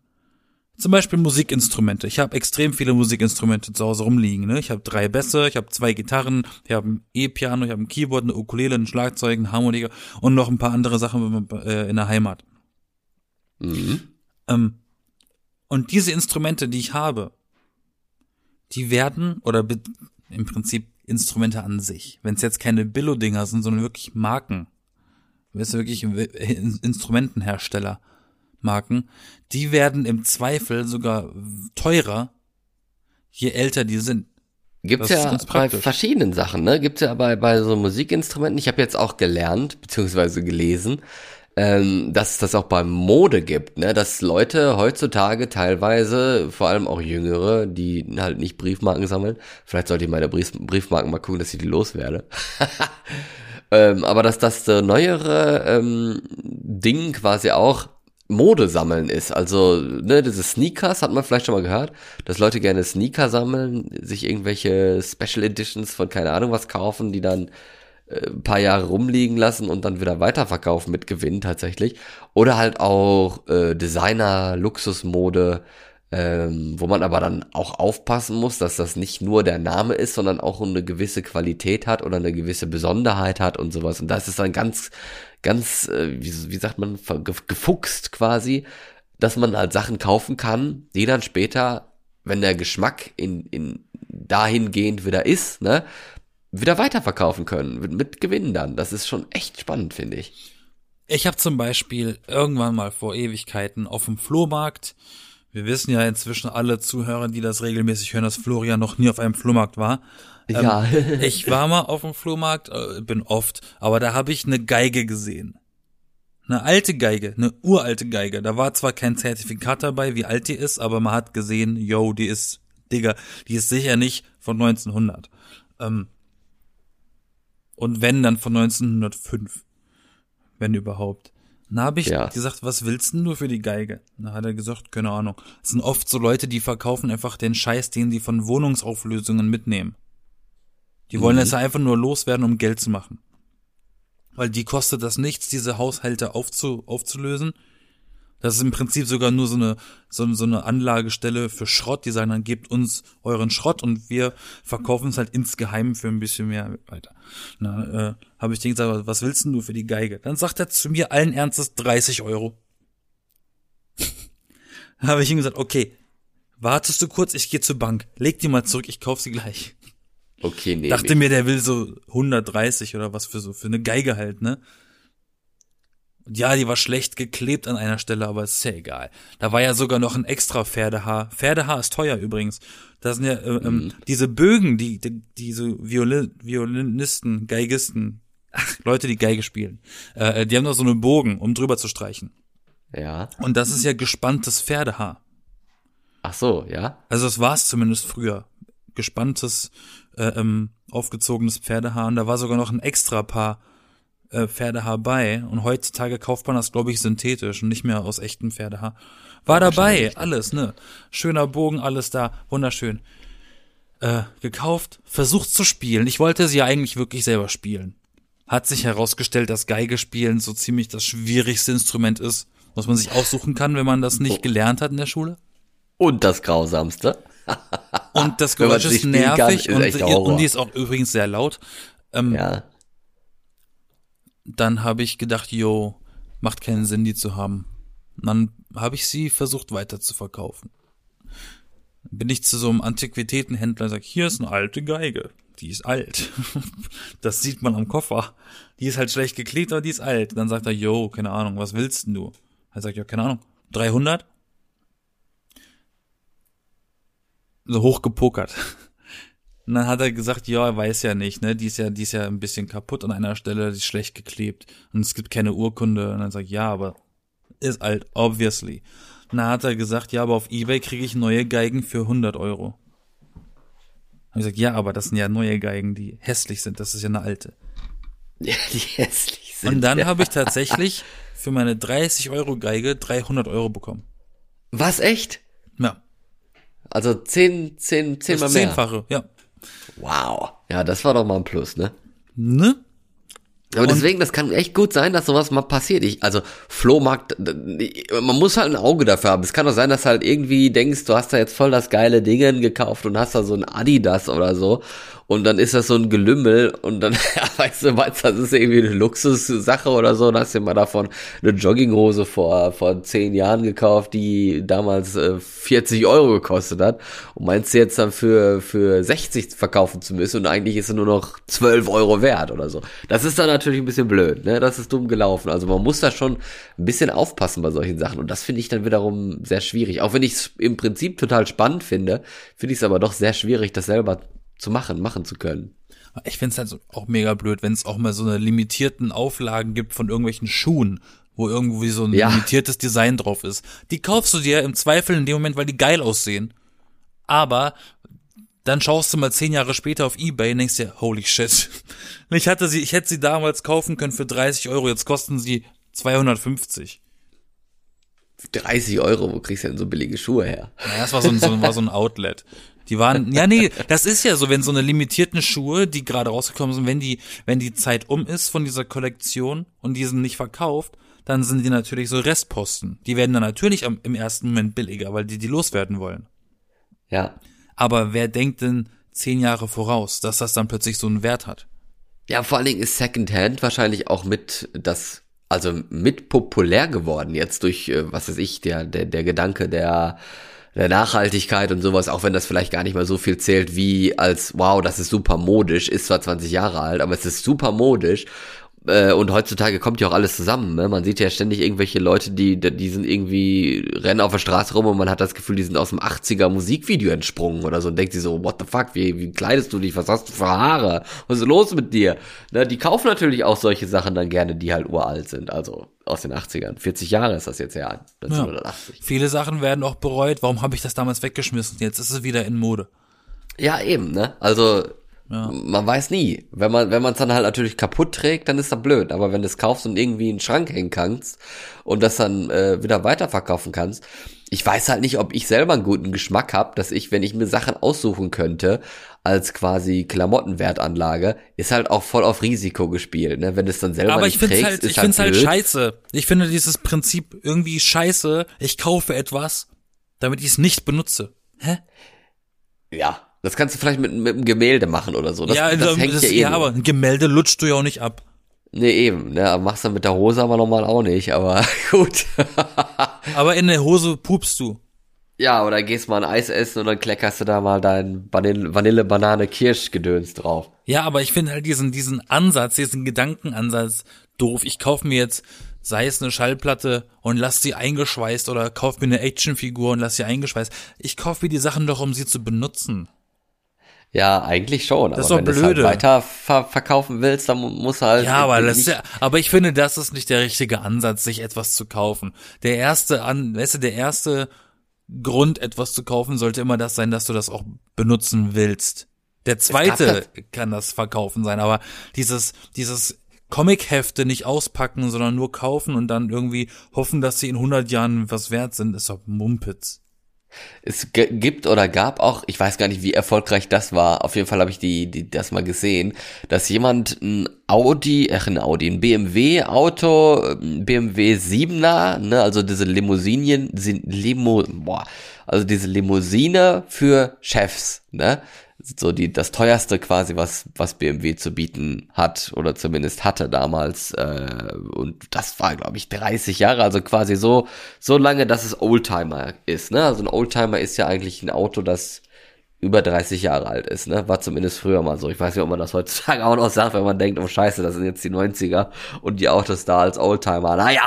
Speaker 1: Zum Beispiel Musikinstrumente. Ich habe extrem viele Musikinstrumente zu Hause rumliegen. Ne? Ich habe drei Bässe, ich habe zwei Gitarren, ich habe ein E-Piano, ich habe ein Keyboard, eine Ukulele, ein Schlagzeug, ein Harmonika und noch ein paar andere Sachen äh, in der Heimat.
Speaker 2: Mhm.
Speaker 1: Ähm, und diese Instrumente, die ich habe, die werden, oder im Prinzip Instrumente an sich, wenn es jetzt keine Billo-Dinger sind, sondern wirklich Marken, wenn es wirklich In- Instrumentenhersteller Marken, die werden im Zweifel sogar teurer, je älter die sind.
Speaker 2: Gibt's
Speaker 1: Das
Speaker 2: ja bei verschiedenen Sachen, ne? Gibt's ja bei, bei so Musikinstrumenten. Ich habe jetzt auch gelernt, beziehungsweise gelesen, ähm, dass es das auch bei Mode gibt, ne? Dass Leute heutzutage teilweise, vor allem auch Jüngere, die halt nicht Briefmarken sammeln, vielleicht sollte ich meine Brief, Briefmarken mal gucken, dass ich die loswerde. ähm, aber dass das so neuere ähm, Ding quasi auch Mode sammeln ist. Also, ne, diese Sneakers hat man vielleicht schon mal gehört, dass Leute gerne Sneaker sammeln, sich irgendwelche Special Editions von keine Ahnung was kaufen, die dann äh, ein paar Jahre rumliegen lassen und dann wieder weiterverkaufen mit Gewinn tatsächlich. Oder halt auch äh, Designer, Luxusmode, ähm, wo man aber dann auch aufpassen muss, dass das nicht nur der Name ist, sondern auch eine gewisse Qualität hat oder eine gewisse Besonderheit hat und sowas. Und da ist es dann ganz, ganz, äh, wie, wie sagt man, gefuchst quasi, dass man halt Sachen kaufen kann, die dann später, wenn der Geschmack in, in dahingehend wieder ist, ne, wieder weiterverkaufen können, mit, mit Gewinn dann. Das ist schon echt spannend, finde ich.
Speaker 1: Ich habe zum Beispiel irgendwann mal vor Ewigkeiten auf dem Flohmarkt wir wissen ja inzwischen alle Zuhörer, die das regelmäßig hören, dass Florian noch nie auf einem Flohmarkt war.
Speaker 2: Ähm, ja.
Speaker 1: ich war mal auf dem Flohmarkt, äh, bin oft, aber da habe ich eine Geige gesehen. Eine alte Geige, eine uralte Geige. Da war zwar kein Zertifikat dabei, wie alt die ist, aber man hat gesehen, yo, die ist, Digga, die ist sicher nicht von 1900. Ähm, und wenn, dann von 1905. Wenn überhaupt. Dann habe ich ja. gesagt, was willst du für die Geige? Dann hat er gesagt, keine Ahnung. Es sind oft so Leute, die verkaufen einfach den Scheiß, den sie von Wohnungsauflösungen mitnehmen. Die wollen mhm. es einfach nur loswerden, um Geld zu machen. Weil die kostet das nichts, diese Haushalte aufzu, aufzulösen. Das ist im Prinzip sogar nur so eine, so, so eine Anlagestelle für Schrott. Die sagen dann, gebt uns euren Schrott und wir verkaufen es halt insgeheim für ein bisschen mehr weiter. Na, äh, habe ich den gesagt, was willst denn du für die Geige? Dann sagt er zu mir allen Ernstes 30 Euro. habe ich ihm gesagt, okay, wartest du kurz, ich gehe zur Bank. Leg die mal zurück, ich kauf sie gleich.
Speaker 2: Okay, nee.
Speaker 1: Dachte mir, der will so 130 oder was für so, für eine Geige halt, ne? Ja, die war schlecht geklebt an einer Stelle, aber ist ja egal. Da war ja sogar noch ein extra Pferdehaar. Pferdehaar ist teuer übrigens. Das sind ja äh, ähm, mhm. diese Bögen, die, die diese Violin, Violinisten, Geigisten, ach, Leute, die Geige spielen, äh, die haben doch so einen Bogen, um drüber zu streichen.
Speaker 2: Ja.
Speaker 1: Und das ist ja gespanntes Pferdehaar.
Speaker 2: Ach so, ja.
Speaker 1: Also das war es zumindest früher. Gespanntes, äh, ähm, aufgezogenes Pferdehaar. Und da war sogar noch ein extra Paar äh, Pferdehaar bei und heutzutage kauft man das, glaube ich, synthetisch und nicht mehr aus echtem Pferdehaar. War ja, dabei, alles, ne? Schöner Bogen, alles da, wunderschön. Äh, gekauft, versucht zu spielen. Ich wollte sie ja eigentlich wirklich selber spielen. Hat sich herausgestellt, dass Geige spielen so ziemlich das schwierigste Instrument ist, was man sich aussuchen kann, wenn man das nicht oh. gelernt hat in der Schule.
Speaker 2: Und das grausamste.
Speaker 1: und das Geräusch ist nervig kann, ist und, und die ist auch übrigens sehr laut. Ähm, ja dann habe ich gedacht, yo, macht keinen Sinn, die zu haben. Und dann habe ich sie versucht weiter zu verkaufen. Bin ich zu so einem Antiquitätenhändler und sage, hier ist eine alte Geige. Die ist alt. das sieht man am Koffer. Die ist halt schlecht geklebt, aber die ist alt. Dann sagt er, yo, keine Ahnung, was willst denn du? Er sagt, ja, keine Ahnung, 300? So hochgepokert. Und dann hat er gesagt, ja, er weiß ja nicht, ne, die ist ja, die ist ja ein bisschen kaputt an einer Stelle, die ist schlecht geklebt und es gibt keine Urkunde. Und dann sagt, ja, aber ist alt, obviously. Und dann hat er gesagt, ja, aber auf Ebay kriege ich neue Geigen für 100 Euro. Hab ich gesagt, ja, aber das sind ja neue Geigen, die hässlich sind, das ist ja eine alte.
Speaker 2: Ja, die hässlich sind.
Speaker 1: Und dann ja. habe ich tatsächlich für meine 30 Euro Geige 300 Euro bekommen.
Speaker 2: Was, echt?
Speaker 1: Ja.
Speaker 2: Also zehn, zehn, zehnmal mehr.
Speaker 1: Zehnfache, ja.
Speaker 2: Wow. Ja, das war doch mal ein Plus, ne?
Speaker 1: Ne?
Speaker 2: Aber und deswegen, das kann echt gut sein, dass sowas mal passiert. Ich, also Flohmarkt, man muss halt ein Auge dafür haben. Es kann doch sein, dass du halt irgendwie denkst, du hast da jetzt voll das geile Ding gekauft und hast da so ein Adidas oder so und dann ist das so ein Gelümmel und dann, ja, weißt du, meinst, das ist irgendwie eine Luxussache oder so, dann hast du mal davon eine Jogginghose vor, vor zehn Jahren gekauft, die damals äh, 40 Euro gekostet hat und meinst du jetzt dann für, für 60 verkaufen zu müssen und eigentlich ist sie nur noch 12 Euro wert oder so. Das ist dann natürlich ein bisschen blöd, ne, das ist dumm gelaufen. Also man muss da schon ein bisschen aufpassen bei solchen Sachen und das finde ich dann wiederum sehr schwierig. Auch wenn ich es im Prinzip total spannend finde, finde ich es aber doch sehr schwierig, das selber zu machen, machen zu können.
Speaker 1: Ich finde es halt auch mega blöd, wenn es auch mal so eine limitierten Auflagen gibt von irgendwelchen Schuhen, wo irgendwie so ein ja. limitiertes Design drauf ist. Die kaufst du dir im Zweifel in dem Moment, weil die geil aussehen. Aber dann schaust du mal zehn Jahre später auf Ebay und denkst dir, holy shit. Ich hatte sie, ich hätte sie damals kaufen können für 30 Euro, jetzt kosten sie 250.
Speaker 2: 30 Euro, wo kriegst du denn so billige Schuhe her?
Speaker 1: Naja, es war so ein, so, war so ein Outlet. Die waren, ja nee, das ist ja so, wenn so eine limitierten Schuhe, die gerade rausgekommen sind, wenn die, wenn die Zeit um ist von dieser Kollektion und die sind nicht verkauft, dann sind die natürlich so Restposten. Die werden dann natürlich am, im ersten Moment billiger, weil die die loswerden wollen.
Speaker 2: Ja.
Speaker 1: Aber wer denkt denn zehn Jahre voraus, dass das dann plötzlich so einen Wert hat?
Speaker 2: Ja, vor allen Dingen ist Secondhand wahrscheinlich auch mit das, also mit populär geworden jetzt durch, äh, was weiß ich, der, der, der Gedanke der, der Nachhaltigkeit und sowas, auch wenn das vielleicht gar nicht mal so viel zählt wie als, wow, das ist super modisch, ist zwar 20 Jahre alt, aber es ist super modisch äh, und heutzutage kommt ja auch alles zusammen. Ne? Man sieht ja ständig irgendwelche Leute, die, die sind irgendwie, rennen auf der Straße rum und man hat das Gefühl, die sind aus dem 80er Musikvideo entsprungen oder so und denkt sich so, what the fuck, wie, wie kleidest du dich, was hast du für Haare, was ist los mit dir? Ne? Die kaufen natürlich auch solche Sachen dann gerne, die halt uralt sind, also aus den 80ern. 40 Jahre ist das jetzt ja, 1980.
Speaker 1: Ja. Viele Sachen werden auch bereut, warum habe ich das damals weggeschmissen? Jetzt ist es wieder in Mode.
Speaker 2: Ja, eben, ne? Also ja. Man weiß nie. Wenn man wenn man es dann halt natürlich kaputt trägt, dann ist das blöd. Aber wenn du es kaufst und irgendwie in den Schrank hängen kannst und das dann äh, wieder weiterverkaufen kannst, ich weiß halt nicht, ob ich selber einen guten Geschmack habe, dass ich, wenn ich mir Sachen aussuchen könnte, als quasi Klamottenwertanlage, ist halt auch voll auf Risiko gespielt, ne? Wenn es dann selber
Speaker 1: Aber
Speaker 2: nicht
Speaker 1: ich find's
Speaker 2: trägst,
Speaker 1: halt, ich
Speaker 2: halt
Speaker 1: find's halt scheiße. Ich finde dieses Prinzip irgendwie scheiße. Ich kaufe etwas, damit ich es nicht benutze. Hä?
Speaker 2: Ja, das kannst du vielleicht mit, mit einem Gemälde machen oder so. Das,
Speaker 1: ja,
Speaker 2: das
Speaker 1: das,
Speaker 2: hängt
Speaker 1: das,
Speaker 2: ja eh
Speaker 1: ja, aber ein Gemälde lutscht du ja auch nicht ab.
Speaker 2: Nee, eben, ne? Machst du mit der Hose aber normal auch nicht, aber gut.
Speaker 1: Aber in der Hose pupst du.
Speaker 2: Ja, oder gehst mal ein Eis essen und dann kleckerst du da mal dein Vanille, Vanille Banane Kirschgedöns drauf.
Speaker 1: Ja, aber ich finde halt diesen, diesen Ansatz, diesen Gedankenansatz doof. Ich kaufe mir jetzt, sei es eine Schallplatte und lass sie eingeschweißt oder kauf mir eine Actionfigur und lass sie eingeschweißt. Ich kaufe mir die Sachen doch, um sie zu benutzen.
Speaker 2: Ja, eigentlich schon.
Speaker 1: Das ist
Speaker 2: aber
Speaker 1: doch
Speaker 2: wenn du halt
Speaker 1: blöde.
Speaker 2: weiter ver verkaufen willst, dann mu- muss halt.
Speaker 1: Ja, aber das ist ja, aber ich finde, das ist nicht der richtige Ansatz, sich etwas zu kaufen. Der erste an, weißt du, der erste Grund, etwas zu kaufen, sollte immer das sein, dass du das auch benutzen willst. Der zweite kann das Verkaufen sein, aber dieses, dieses Comic-Hefte nicht auspacken, sondern nur kaufen und dann irgendwie hoffen, dass sie in 100 Jahren was wert sind, ist doch Mumpitz.
Speaker 2: Es gibt oder gab auch, ich weiß gar nicht, wie erfolgreich das war. Auf jeden Fall habe ich die, die das mal gesehen, dass jemand ein Audi, ach ein Audi, ein BMW Auto, ein BMW 7er, ne, also diese Limousinen, sind Limo, boah, also diese Limousine für Chefs, ne? So die das teuerste quasi, was was BMW zu bieten hat oder zumindest hatte damals äh, und das war glaube ich 30 Jahre, also quasi so so lange, dass es Oldtimer ist, ne? Also ein Oldtimer ist ja eigentlich ein Auto, das über 30 Jahre alt ist, ne? War zumindest früher mal so. Ich weiß nicht, ob man das heutzutage auch noch sagt, wenn man denkt, oh scheiße, das sind jetzt die 90er und die Autos da als Oldtimer. Naja.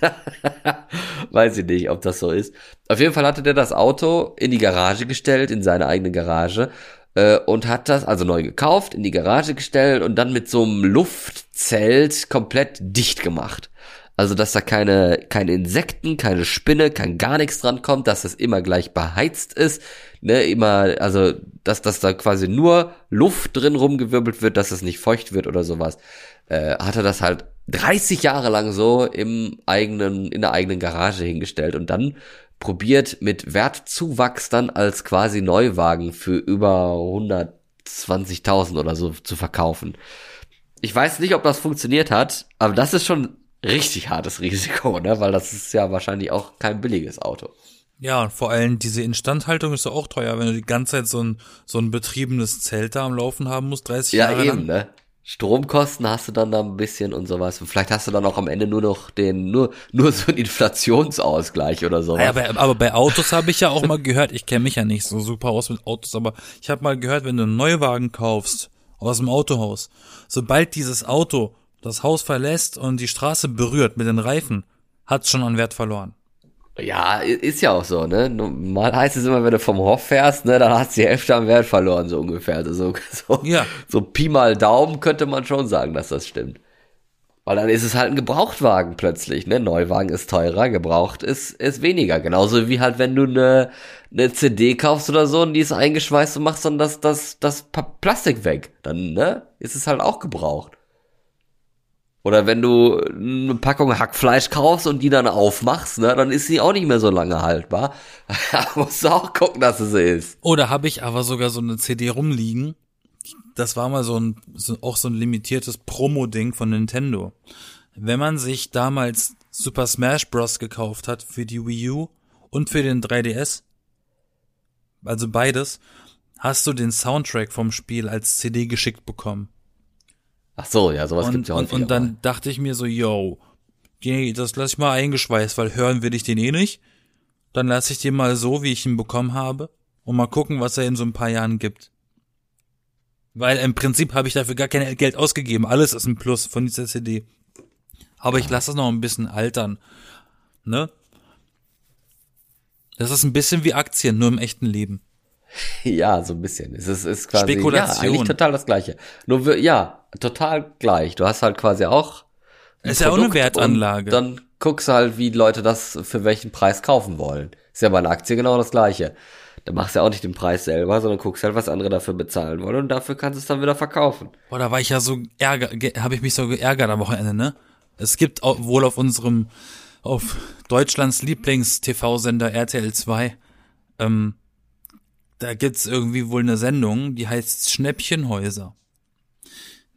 Speaker 2: weiß ich nicht, ob das so ist. Auf jeden Fall hatte der das Auto in die Garage gestellt, in seine eigene Garage äh, und hat das also neu gekauft, in die Garage gestellt und dann mit so einem Luftzelt komplett dicht gemacht. Also, dass da keine, keine Insekten, keine Spinne, kein gar nichts dran kommt, dass das immer gleich beheizt ist, ne, immer, also, dass, dass da quasi nur Luft drin rumgewirbelt wird, dass es nicht feucht wird oder sowas, äh, hat er das halt 30 Jahre lang so im eigenen, in der eigenen Garage hingestellt und dann probiert mit Wertzuwachs dann als quasi Neuwagen für über 120.000 oder so zu verkaufen. Ich weiß nicht, ob das funktioniert hat, aber das ist schon richtig hartes Risiko, ne? Weil das ist ja wahrscheinlich auch kein billiges Auto.
Speaker 1: Ja, und vor allem diese Instandhaltung ist ja auch teuer, wenn du die ganze Zeit so ein, so ein betriebenes Zelt da am Laufen haben musst, 30
Speaker 2: Ja,
Speaker 1: Jahre
Speaker 2: eben,
Speaker 1: lang.
Speaker 2: ne? Stromkosten hast du dann da ein bisschen und sowas. Und vielleicht hast du dann auch am Ende nur noch den, nur, nur so einen Inflationsausgleich oder sowas.
Speaker 1: Ja, aber, aber bei Autos habe ich ja auch mal gehört, ich kenne mich ja nicht so super aus mit Autos, aber ich habe mal gehört, wenn du einen Neuwagen kaufst aus dem Autohaus, sobald dieses Auto das Haus verlässt und die Straße berührt mit den Reifen, hat's schon an Wert verloren.
Speaker 2: Ja, ist ja auch so, ne? Normal heißt es immer, wenn du vom Hof fährst, ne, dann hast du die Hälfte am Wert verloren, so ungefähr. Also so, so,
Speaker 1: Ja.
Speaker 2: so Pi mal Daumen könnte man schon sagen, dass das stimmt. Weil dann ist es halt ein Gebrauchtwagen plötzlich, ne? Neuwagen ist teurer, gebraucht ist, ist weniger. Genauso wie halt, wenn du eine, eine CD kaufst oder so und die ist eingeschweißt und machst dann das, das, das Plastik weg. Dann, ne? Ist es halt auch gebraucht. Oder wenn du eine Packung Hackfleisch kaufst und die dann aufmachst, ne, dann ist sie auch nicht mehr so lange haltbar. da musst du auch gucken, dass es sie ist.
Speaker 1: Oder habe ich aber sogar so eine CD rumliegen. Das war mal so ein, so, auch so ein limitiertes Promo-Ding von Nintendo. Wenn man sich damals Super Smash Bros. gekauft hat für die Wii U und für den 3DS, also beides, hast du den Soundtrack vom Spiel als CD geschickt bekommen.
Speaker 2: Ach so, ja, sowas
Speaker 1: und,
Speaker 2: gibt's ja
Speaker 1: und,
Speaker 2: häufiger
Speaker 1: und dann
Speaker 2: mal.
Speaker 1: dachte ich mir so, yo, geh, das lass ich mal eingeschweißt, weil hören will ich den eh nicht. Dann lasse ich den mal so, wie ich ihn bekommen habe und mal gucken, was er in so ein paar Jahren gibt. Weil im Prinzip habe ich dafür gar kein Geld ausgegeben. Alles ist ein Plus von dieser CD. Aber ich lasse es noch ein bisschen altern. Ne? Das ist ein bisschen wie Aktien, nur im echten Leben.
Speaker 2: Ja, so ein bisschen. Es ist, ist quasi
Speaker 1: Spekulation.
Speaker 2: Ja, eigentlich total das gleiche. Nur ja, total gleich. Du hast halt quasi auch
Speaker 1: Ist ja auch eine Wertanlage.
Speaker 2: Dann guckst du halt, wie Leute das für welchen Preis kaufen wollen. Ist ja bei einer Aktie genau das gleiche. Da machst du ja auch nicht den Preis selber, sondern guckst halt, was andere dafür bezahlen wollen und dafür kannst du es dann wieder verkaufen.
Speaker 1: Boah, da war ich ja so ärger, habe ich mich so geärgert am Wochenende, ne? Es gibt auch wohl auf unserem, auf Deutschlands Lieblings-TV-Sender RTL 2, ähm, da gibt's irgendwie wohl eine Sendung, die heißt Schnäppchenhäuser.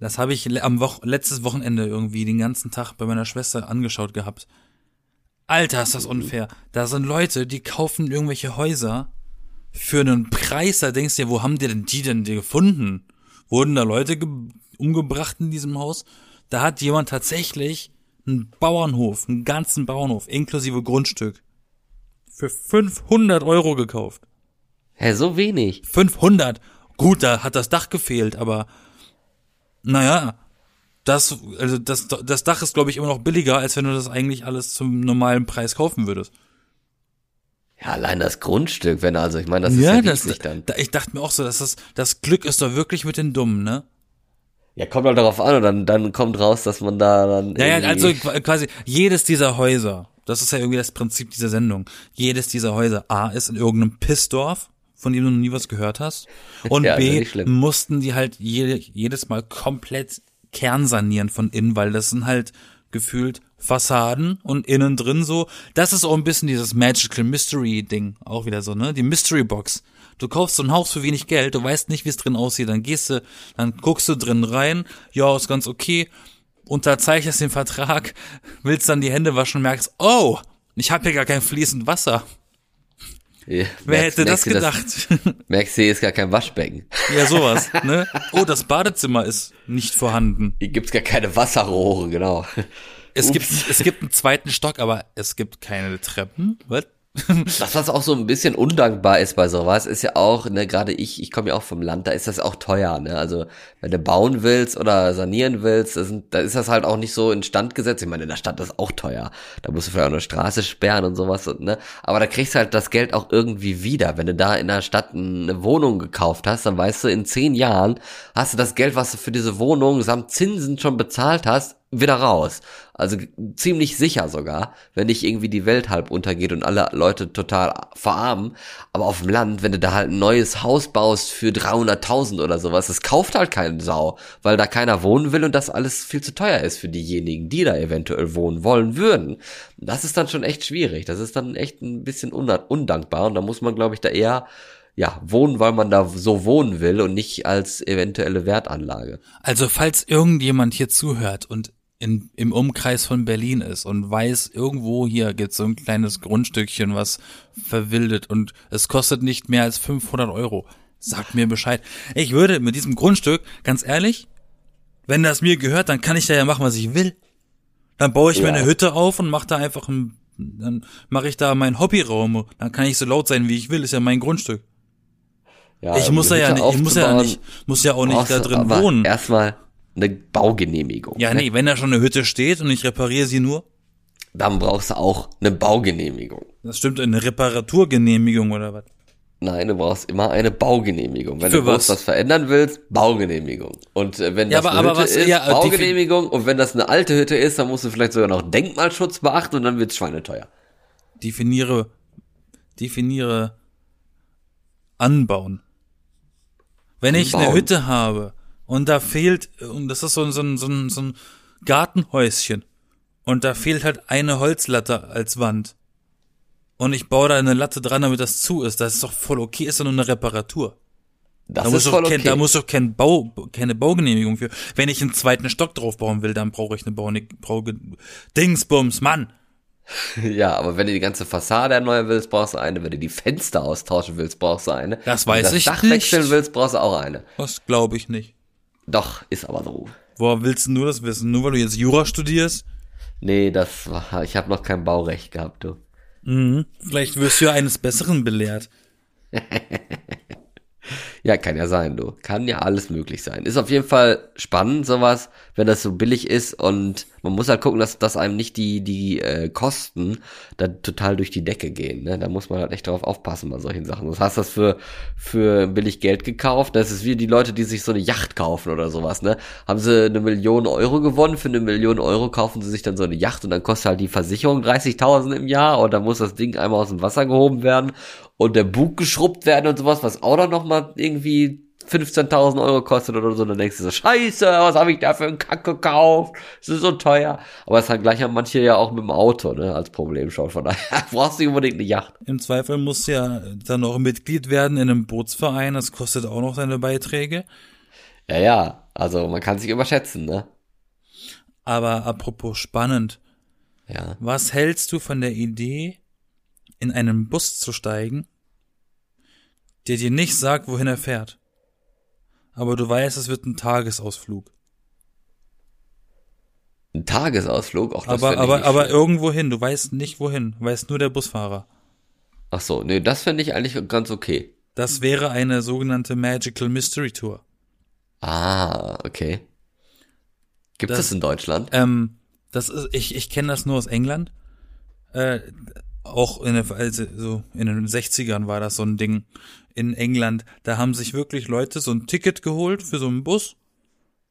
Speaker 1: Das habe ich am Woch letztes Wochenende irgendwie den ganzen Tag bei meiner Schwester angeschaut gehabt. Alter, ist das unfair. Da sind Leute, die kaufen irgendwelche Häuser für einen Preis, da denkst du dir, wo haben die denn die denn die gefunden? Wurden da Leute ge umgebracht in diesem Haus? Da hat jemand tatsächlich einen Bauernhof, einen ganzen Bauernhof, inklusive Grundstück, für 500 Euro gekauft.
Speaker 2: Hä, so wenig.
Speaker 1: 500. Gut, da hat das Dach gefehlt, aber naja, das, also das, das Dach ist, glaube ich, immer noch billiger, als wenn du das eigentlich alles zum normalen Preis kaufen würdest.
Speaker 2: Ja, allein das Grundstück, wenn also, ich meine, das ist ja,
Speaker 1: das,
Speaker 2: riesig dann.
Speaker 1: da, ich dachte mir auch so, dass das, das Glück ist doch wirklich mit den Dummen, ne?
Speaker 2: Ja, kommt halt darauf an und dann, dann kommt raus, dass man da dann.
Speaker 1: Ja, ja, also qu- quasi jedes dieser Häuser, das ist ja irgendwie das Prinzip dieser Sendung, jedes dieser Häuser, A, ist in irgendeinem Pissdorf, von dem du noch nie was gehört hast, und
Speaker 2: Ja,
Speaker 1: B,
Speaker 2: schlimm.
Speaker 1: mussten die halt jede, jedes Mal komplett kernsanieren von innen, weil das sind halt gefühlt Fassaden und innen drin so, das ist auch ein bisschen dieses Magical Mystery Ding, auch wieder so, ne, die Mystery Box. Du kaufst so ein Haus für wenig Geld, du weißt nicht, wie es drin aussieht, dann gehst du, dann guckst du drin rein, ja, ist ganz okay, unterzeichnest den Vertrag, willst dann die Hände waschen merkst, oh, ich habe hier gar kein fließend Wasser.
Speaker 2: Ja,
Speaker 1: Wer
Speaker 2: merkst-
Speaker 1: hätte das gedacht?
Speaker 2: Merkst du, hier ist gar kein Waschbecken.
Speaker 1: ja, sowas, ne? Oh, das Badezimmer ist nicht vorhanden.
Speaker 2: Hier gibt's gar keine Wasserrohre, genau.
Speaker 1: Es gibt, es gibt einen zweiten Stock, aber es gibt keine Treppen.
Speaker 2: Das, was auch so ein bisschen undankbar ist bei sowas, ist ja auch, ne, gerade ich, ich komme ja auch vom Land, da ist das auch teuer, ne? Also, wenn du bauen willst oder sanieren willst, da ist das halt auch nicht so instand gesetzt. Ich meine, in der Stadt ist auch teuer. Da musst du vielleicht auch eine Straße sperren und sowas, ne? Aber da kriegst du halt das Geld auch irgendwie wieder. Wenn du da in der Stadt eine Wohnung gekauft hast, dann weißt du, in zehn Jahren hast du das Geld, was du für diese Wohnung samt Zinsen schon bezahlt hast, wieder raus. Also ziemlich sicher sogar, wenn nicht irgendwie die Welt halb untergeht und alle Leute total verarmen. Aber auf dem Land, wenn du da halt ein neues Haus baust für 300.000 oder sowas, das kauft halt kein Sau, weil da keiner wohnen will und das alles viel zu teuer ist für diejenigen, die da eventuell wohnen wollen würden. Das ist dann schon echt schwierig. Das ist dann echt ein bisschen undankbar und da muss man, glaube ich, da eher ja, wohnen, weil man da so wohnen will und nicht als eventuelle Wertanlage.
Speaker 1: Also, falls irgendjemand hier zuhört und in, im Umkreis von Berlin ist und weiß, irgendwo hier gibt's so ein kleines Grundstückchen, was verwildet und es kostet nicht mehr als 500 Euro, sagt mir Bescheid. Ich würde mit diesem Grundstück, ganz ehrlich, wenn das mir gehört, dann kann ich da ja machen, was ich will. Dann baue ich mir
Speaker 2: Ja.
Speaker 1: eine Hütte auf und mache da einfach ein, dann mache ich da meinen Hobbyraum. Dann kann ich so laut sein, wie ich will, ist ja mein Grundstück.
Speaker 2: Ja,
Speaker 1: ich muss
Speaker 2: die
Speaker 1: da ja nicht, ich muss ja nicht, muss ja auch nicht da drin wohnen.
Speaker 2: Erstmal eine Baugenehmigung.
Speaker 1: Ja,
Speaker 2: ne?
Speaker 1: nee, wenn da schon eine Hütte steht und ich repariere sie nur,
Speaker 2: Dann brauchst du auch eine Baugenehmigung.
Speaker 1: das stimmt, eine Reparaturgenehmigung oder was?
Speaker 2: Nein, du brauchst immer eine Baugenehmigung. Wenn
Speaker 1: Für
Speaker 2: du
Speaker 1: was?
Speaker 2: was verändern willst, Baugenehmigung. Und äh, wenn
Speaker 1: Ja,
Speaker 2: das
Speaker 1: aber-
Speaker 2: eine
Speaker 1: aber
Speaker 2: Hütte
Speaker 1: was-
Speaker 2: ist,
Speaker 1: ja, äh,
Speaker 2: Baugenehmigung. Und wenn das eine alte Hütte ist, dann musst du vielleicht sogar noch Denkmalschutz beachten und dann wird's schweineteuer.
Speaker 1: Definiere, definiere anbauen. Wenn ich eine
Speaker 2: Anbauen.
Speaker 1: Hütte habe und da fehlt, und das ist so, ein- so, ein- so, ein- so ein Gartenhäuschen und da fehlt halt eine Holzlatte als Wand. Und ich baue da eine Latte dran, damit das zu ist. Das ist doch voll okay, ist doch nur eine Reparatur.
Speaker 2: Das
Speaker 1: Da muss,
Speaker 2: ist
Speaker 1: doch
Speaker 2: voll
Speaker 1: kein,
Speaker 2: okay.
Speaker 1: da muss doch kein Bau, keine Baugenehmigung für. Wenn ich einen zweiten Stock drauf bauen will, dann brauche ich eine Bau, brauche Dingsbums, Mann.
Speaker 2: ja, aber wenn du die ganze Fassade erneuern willst, brauchst du eine. Wenn du die Fenster austauschen willst, brauchst du eine.
Speaker 1: Das
Speaker 2: Wenn
Speaker 1: weiß
Speaker 2: du das
Speaker 1: ich
Speaker 2: Dach
Speaker 1: nicht.
Speaker 2: wechseln willst, brauchst du auch eine.
Speaker 1: Das glaube ich nicht.
Speaker 2: Doch, ist aber so.
Speaker 1: Woher willst du nur das wissen? Nur weil du jetzt Jura studierst?
Speaker 2: Nee, das war, ich habe noch kein Baurecht gehabt, du.
Speaker 1: Mhm. Vielleicht wirst du ja eines Besseren belehrt.
Speaker 2: Ja, kann ja sein, du. Kann ja alles möglich sein. Ist auf jeden Fall spannend, sowas, wenn das so billig ist und man muss halt gucken, dass, dass einem nicht die, die äh, Kosten da total durch die Decke gehen. Ne? Da muss man halt echt drauf aufpassen bei solchen Sachen. Das hast das für, für billig Geld gekauft. Das ist wie die Leute, die sich so eine Yacht kaufen oder sowas, ne? Haben sie eine Million Euro gewonnen, für eine Million Euro kaufen sie sich dann so eine Yacht und dann kostet halt die Versicherung 30.000 im Jahr und dann muss das Ding einmal aus dem Wasser gehoben werden und der Bug geschrubbt werden und sowas, was auch dann nochmal irgendwie 15.000 Euro kostet oder so, dann denkst du so, scheiße, was habe ich da für einen Kack gekauft? Das ist so teuer. Aber es hat gleich haben manche ja auch mit dem Auto, ne, als Problem schon. Von daher brauchst du nicht unbedingt eine Yacht.
Speaker 1: Im Zweifel musst du ja dann auch Mitglied werden in einem Bootsverein. Das kostet auch noch seine Beiträge.
Speaker 2: Ja, ja, also man kann sich überschätzen, ne?
Speaker 1: Aber apropos spannend.
Speaker 2: Ja.
Speaker 1: Was hältst du von der Idee, in einen Bus zu steigen, der dir nicht sagt, wohin er fährt? Aber du weißt, es wird ein Tagesausflug.
Speaker 2: Ein Tagesausflug, auch das
Speaker 1: aber,
Speaker 2: fänd ich
Speaker 1: aber, aber irgendwo hin. Du weißt nicht wohin. Weiß nur der Busfahrer.
Speaker 2: Ach so, nee, das finde ich eigentlich ganz okay.
Speaker 1: Das wäre eine sogenannte Magical Mystery Tour.
Speaker 2: Ah, okay. Gibt
Speaker 1: Das-
Speaker 2: es in Deutschland?
Speaker 1: Ähm, das ist, ich, ich kenne das nur aus England. Äh, auch in, der, also so in den 60ern war das so ein Ding in England. Da haben sich wirklich Leute so ein Ticket geholt für so einen Bus.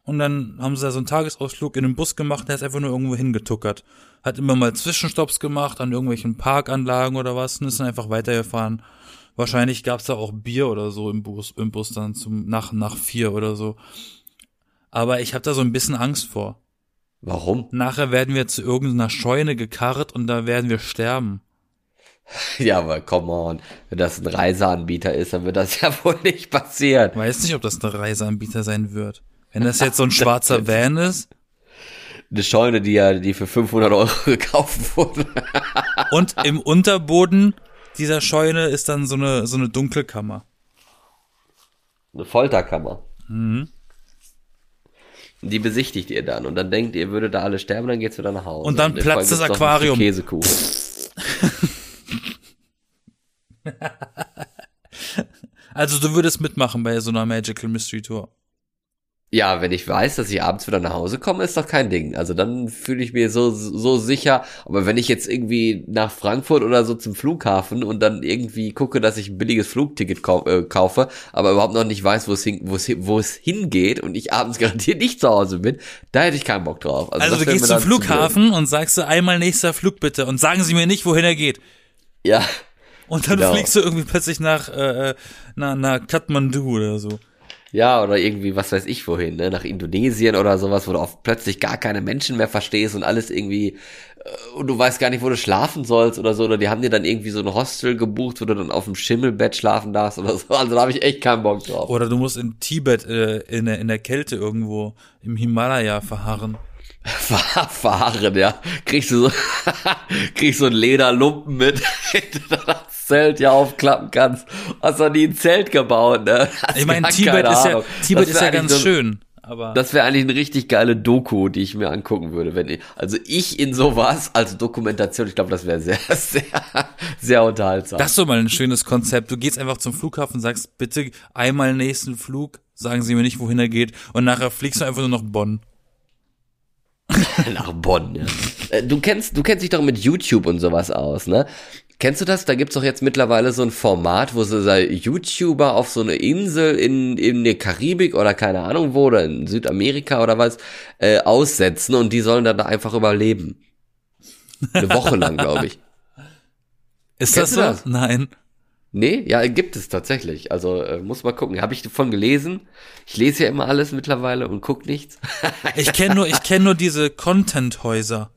Speaker 1: Und dann haben sie da so einen Tagesausflug in den Bus gemacht, der ist einfach nur irgendwo hingetuckert. Hat immer mal Zwischenstopps gemacht an irgendwelchen Parkanlagen oder was und ist dann einfach weitergefahren. Wahrscheinlich gab's da auch Bier oder so im Bus, im Bus dann zum nach nach vier oder so. Aber ich habe da so ein bisschen Angst vor.
Speaker 2: Warum?
Speaker 1: Nachher werden wir zu irgendeiner Scheune gekarrt und da werden wir sterben.
Speaker 2: Ja, aber come on. Wenn das ein Reiseanbieter ist, dann wird das ja wohl nicht passieren.
Speaker 1: Weiß nicht, ob das ein Reiseanbieter sein wird. Wenn das jetzt so ein schwarzer Van ist
Speaker 2: Eine Scheune, die ja, die für 500 Euro gekauft wurde.
Speaker 1: und im Unterboden dieser Scheune ist dann so eine, so eine Dunkelkammer.
Speaker 2: Eine Folterkammer.
Speaker 1: Mhm.
Speaker 2: Die besichtigt ihr dann und dann denkt ihr, würdet da alle sterben, dann geht's wieder nach Hause.
Speaker 1: Und dann
Speaker 2: dem
Speaker 1: platzt das Aquarium.
Speaker 2: Käsekuchen.
Speaker 1: Also du würdest mitmachen bei so einer Magical Mystery Tour.
Speaker 2: Ja, wenn ich weiß, dass ich abends wieder nach Hause komme, ist doch kein Ding. Also dann fühle ich mir so, so sicher. Aber wenn ich jetzt irgendwie nach Frankfurt oder so zum Flughafen und dann irgendwie gucke, dass ich ein billiges Flugticket kau äh, kaufe, aber überhaupt noch nicht weiß, wo es hin, wo es, wo es hingeht und ich abends garantiert nicht zu Hause bin, da hätte ich keinen Bock drauf.
Speaker 1: Also
Speaker 2: das
Speaker 1: du gehst zum
Speaker 2: dann zu.
Speaker 1: Flughafen und sagst du einmal nächster Flug bitte und sagen sie mir nicht, wohin er geht.
Speaker 2: Ja,
Speaker 1: Und dann
Speaker 2: Genau.
Speaker 1: fliegst du irgendwie plötzlich nach, äh, äh, nach, nach Kathmandu oder so.
Speaker 2: Ja, oder irgendwie, was weiß ich wohin, ne? nach Indonesien oder sowas, wo du auch plötzlich gar keine Menschen mehr verstehst und alles irgendwie, äh, und du weißt gar nicht, wo du schlafen sollst oder so, oder die haben dir dann irgendwie so ein Hostel gebucht, wo du dann auf dem Schimmelbett schlafen darfst oder so, also da habe ich echt keinen Bock drauf.
Speaker 1: Oder du musst in Tibet äh, in, der, in der Kälte irgendwo im Himalaya verharren.
Speaker 2: Fahren, ja. Kriegst du so, kriegst so einen Lederlumpen mit, du Zelt ja aufklappen kannst. Hast doch nie ein Zelt gebaut, ne? Hast
Speaker 1: Ich meine, Tibet ist ja. Tibet ist ja ganz
Speaker 2: so-
Speaker 1: schön. Aber
Speaker 2: Das wäre eigentlich eine richtig geile Doku, die ich mir angucken würde, wenn ich, also ich in sowas als Dokumentation, ich glaube, das wäre sehr, sehr, sehr unterhaltsam.
Speaker 1: das ist doch mal ein schönes Konzept. Du gehst einfach zum Flughafen und sagst, bitte einmal nächsten Flug, sagen sie mir nicht, wohin er geht. Und nachher fliegst du einfach nur nach Bonn.
Speaker 2: Nach Bonn, ja. Äh, Du kennst, du kennst dich doch mit YouTube und sowas aus, ne? Kennst du das? Da gibt's doch jetzt mittlerweile so ein Format, wo so sei YouTuber auf so eine Insel in, in der Karibik oder keine Ahnung wo, oder in Südamerika oder was, äh, aussetzen und die sollen dann da einfach überleben. Eine Woche lang, glaube ich.
Speaker 1: Ist
Speaker 2: Kennst
Speaker 1: das
Speaker 2: du
Speaker 1: so?
Speaker 2: das?
Speaker 1: Nein.
Speaker 2: Nee, ja, gibt es tatsächlich. Also äh, muss mal gucken. Habe ich davon gelesen. Ich lese ja immer alles mittlerweile und guck nichts.
Speaker 1: Ich kenne nur, ich kenne nur diese Content-Häuser.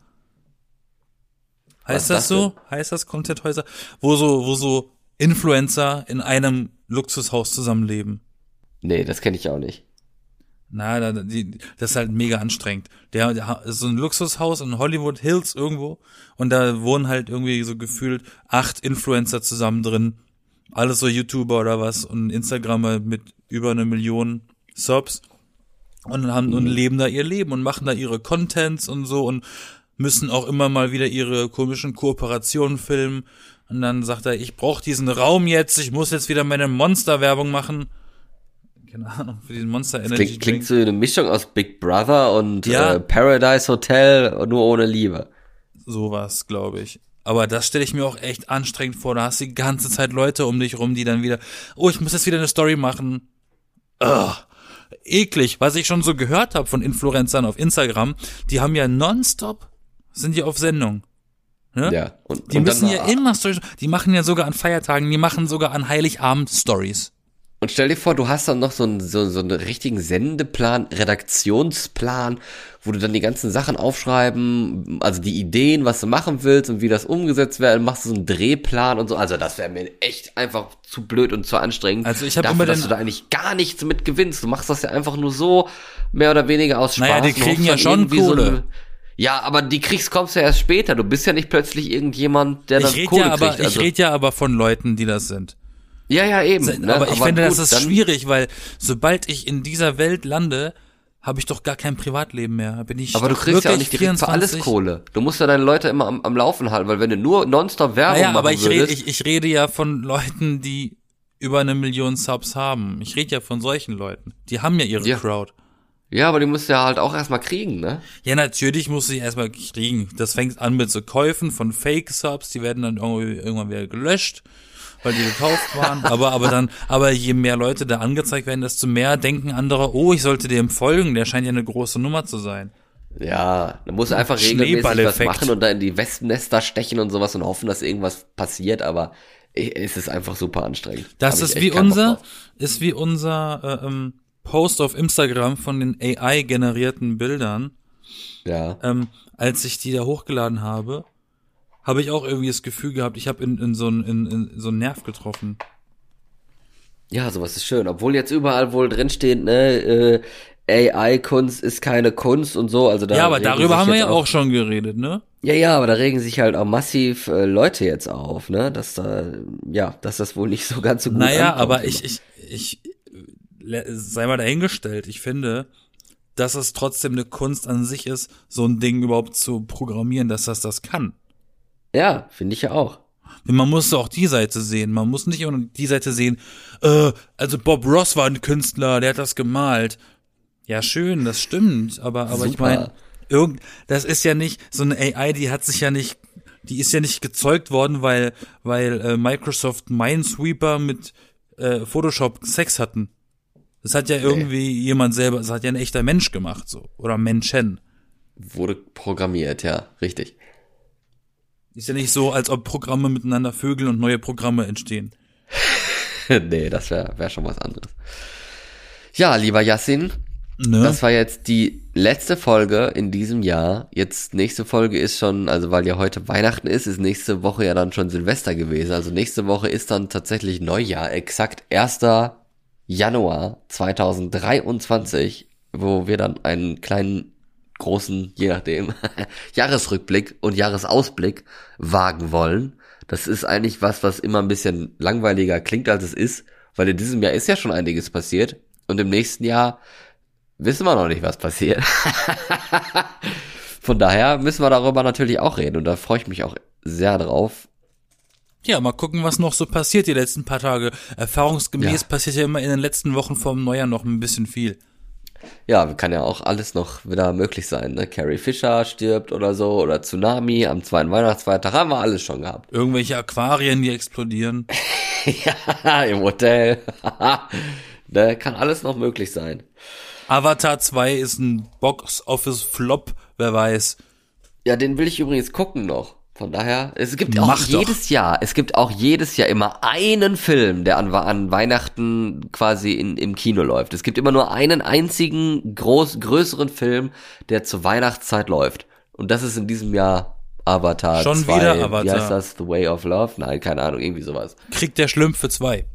Speaker 1: Heißt das
Speaker 2: das
Speaker 1: so? Heißt das Content-Häuser? Wo so, wo so Influencer in einem Luxushaus zusammenleben.
Speaker 2: Nee, das kenne ich auch nicht.
Speaker 1: Na, das ist halt mega anstrengend. Der, der ist so ein Luxushaus in Hollywood Hills irgendwo und da wohnen halt irgendwie so gefühlt acht Influencer zusammen drin. Alles so YouTuber oder was und Instagrammer mit über eine Million Subs und haben und leben da ihr Leben und machen da ihre Contents und so und müssen auch immer mal wieder ihre komischen Kooperationen filmen. Und dann sagt er, ich brauche diesen Raum jetzt, ich muss jetzt wieder meine Monster-Werbung machen. Keine Ahnung, für diesen Monster Energy
Speaker 2: Klingt, klingt so eine Mischung aus Big Brother und
Speaker 1: Ja.
Speaker 2: äh, Paradise Hotel, nur ohne Liebe.
Speaker 1: sowas, glaube ich. Aber das stelle ich mir auch echt anstrengend vor. Da hast du die ganze Zeit Leute um dich rum, die dann wieder, oh, ich muss jetzt wieder eine Story machen. Ugh. Eklig, was ich schon so gehört habe von Influencern auf Instagram, die haben ja nonstop, sind die auf Sendung. Ne?
Speaker 2: Ja. Und,
Speaker 1: Die
Speaker 2: und
Speaker 1: müssen ja immer Stories, die machen ja sogar an Feiertagen, die machen sogar an Heiligabend Stories.
Speaker 2: Und stell dir vor, du hast dann noch so einen, so, so einen richtigen Sendeplan, Redaktionsplan, wo du dann die ganzen Sachen aufschreiben, also die Ideen, was du machen willst und wie das umgesetzt werden, machst du so einen Drehplan und so. Also das wäre mir echt einfach zu blöd und zu anstrengend.
Speaker 1: Also ich hab
Speaker 2: dafür,
Speaker 1: immer
Speaker 2: dass du da eigentlich gar nichts mit gewinnst. Du machst das ja einfach nur so, mehr oder weniger aus Spaß.
Speaker 1: Naja, die kriegen ja schon
Speaker 2: so
Speaker 1: Kohle.
Speaker 2: eine- ja, aber die kriegst, kommst ja erst später. Du bist ja nicht plötzlich irgendjemand, der
Speaker 1: Ich rede
Speaker 2: Kohle
Speaker 1: ja aber,
Speaker 2: kriegt. Also,
Speaker 1: ich rede ja aber von Leuten, die das sind.
Speaker 2: ja, ja, eben. ne?
Speaker 1: aber ich finde, das
Speaker 2: gut,
Speaker 1: ist
Speaker 2: dann-
Speaker 1: schwierig, weil sobald ich in dieser Welt lande, habe ich doch gar kein Privatleben mehr. Bin ich
Speaker 2: Aber du kriegst ja auch nicht direkt für alles
Speaker 1: 24.
Speaker 2: Kohle. Du musst ja deine Leute immer am, am Laufen halten, weil wenn du nur nonstop Werbung
Speaker 1: Naja,
Speaker 2: machen
Speaker 1: aber ich rede,
Speaker 2: würdest,
Speaker 1: ich, ich rede ja von Leuten, die über eine Million Subs haben. Ich rede ja von solchen Leuten. Die haben ja ihre
Speaker 2: Ja.
Speaker 1: Crowd.
Speaker 2: Ja, aber die musst du ja halt auch erstmal kriegen, ne?
Speaker 1: Ja, natürlich muss ich erstmal kriegen. Das fängt an mit so Käufen von Fake-Subs, die werden dann irgendwann wieder gelöscht, weil die gekauft waren. aber, aber dann, aber je mehr Leute da angezeigt werden, desto mehr denken andere, oh, ich sollte dem folgen, der scheint ja eine große Nummer zu sein.
Speaker 2: Ja, musst du einfach regelmäßig was machen und da in die Wespennester stechen und sowas und hoffen, dass irgendwas passiert, aber es ist einfach super anstrengend.
Speaker 1: Das
Speaker 2: Hab
Speaker 1: ist wie unser, ist wie unser äh, ähm, Post auf Instagram von den AI-generierten Bildern.
Speaker 2: Ja.
Speaker 1: Ähm, als ich die da hochgeladen habe, habe ich auch irgendwie das Gefühl gehabt, ich habe in, in, so einen in, in so einen Nerv getroffen.
Speaker 2: Ja, sowas ist schön. Obwohl jetzt überall wohl drinsteht, ne, äh, AI-Kunst ist keine Kunst und so. Also da
Speaker 1: ja, aber darüber haben wir ja auch schon geredet, ne?
Speaker 2: Ja, ja, aber da regen sich halt auch massiv äh, Leute jetzt auf, ne? Dass da, ja, dass das wohl nicht so ganz so gut
Speaker 1: Naja,
Speaker 2: ankommt
Speaker 1: aber
Speaker 2: immer.
Speaker 1: ich, ich, ich, sei mal dahingestellt. Ich finde, dass es trotzdem eine Kunst an sich ist, so ein Ding überhaupt zu programmieren, dass das das kann.
Speaker 2: Ja, finde ich ja auch.
Speaker 1: Man muss auch die Seite sehen. Man muss nicht immer nur die Seite sehen, äh, also Bob Ross war ein Künstler, der hat das gemalt. Ja, schön, das stimmt, aber, aber ich meine, irgend, das ist ja nicht, so eine AI, die hat sich ja nicht, die ist ja nicht gezeugt worden, weil, weil äh, Microsoft Minesweeper mit äh, Photoshop Sex hatten. Das hat ja irgendwie jemand selber, das hat ja ein echter Mensch gemacht, so. Oder Menschen.
Speaker 2: Wurde programmiert, ja, richtig.
Speaker 1: Ist ja nicht so, als ob Programme miteinander vögeln und neue Programme entstehen.
Speaker 2: nee, das wäre wär schon was anderes. Ja, lieber Yassin,
Speaker 1: Ne?
Speaker 2: das war jetzt die letzte Folge in diesem Jahr. Jetzt nächste Folge ist schon, also weil ja heute Weihnachten ist, ist nächste Woche ja dann schon Silvester gewesen. Also nächste Woche ist dann tatsächlich Neujahr, exakt 1. Januar 2023, wo wir dann einen kleinen, großen, je nachdem, Jahresrückblick und Jahresausblick wagen wollen. Das ist eigentlich was, was immer ein bisschen langweiliger klingt, als es ist, weil in diesem Jahr ist ja schon einiges passiert und im nächsten Jahr wissen wir noch nicht, was passiert. Von daher müssen wir darüber natürlich auch reden und da freue ich mich auch sehr drauf.
Speaker 1: Ja, mal gucken, was noch so passiert die letzten paar Tage. Erfahrungsgemäß
Speaker 2: Ja.
Speaker 1: passiert ja immer in den letzten Wochen vom Neujahr noch ein bisschen viel.
Speaker 2: Ja, kann ja auch alles noch wieder möglich sein. Ne? Carrie Fisher stirbt oder so oder Tsunami am zweiten Weihnachtsfeiertag haben wir alles schon gehabt.
Speaker 1: Irgendwelche Aquarien, die explodieren.
Speaker 2: ja, im Hotel. ne, kann alles noch möglich sein.
Speaker 1: Avatar 2 ist ein Box-Office-Flop, wer weiß.
Speaker 2: Ja, den will ich übrigens gucken noch. Von daher, es gibt auch
Speaker 1: Mach doch.
Speaker 2: jedes Jahr, es gibt auch jedes Jahr immer einen Film, der an, an Weihnachten quasi in, im Kino läuft. Es gibt immer nur einen einzigen groß, größeren Film, der zur Weihnachtszeit läuft. Und das ist in diesem Jahr Avatar
Speaker 1: Schon
Speaker 2: 2.
Speaker 1: wieder
Speaker 2: Wie
Speaker 1: Avatar.
Speaker 2: heißt das? The Way of Love? Nein, keine Ahnung, irgendwie sowas.
Speaker 1: Kriegt der Schlümpfe zwei.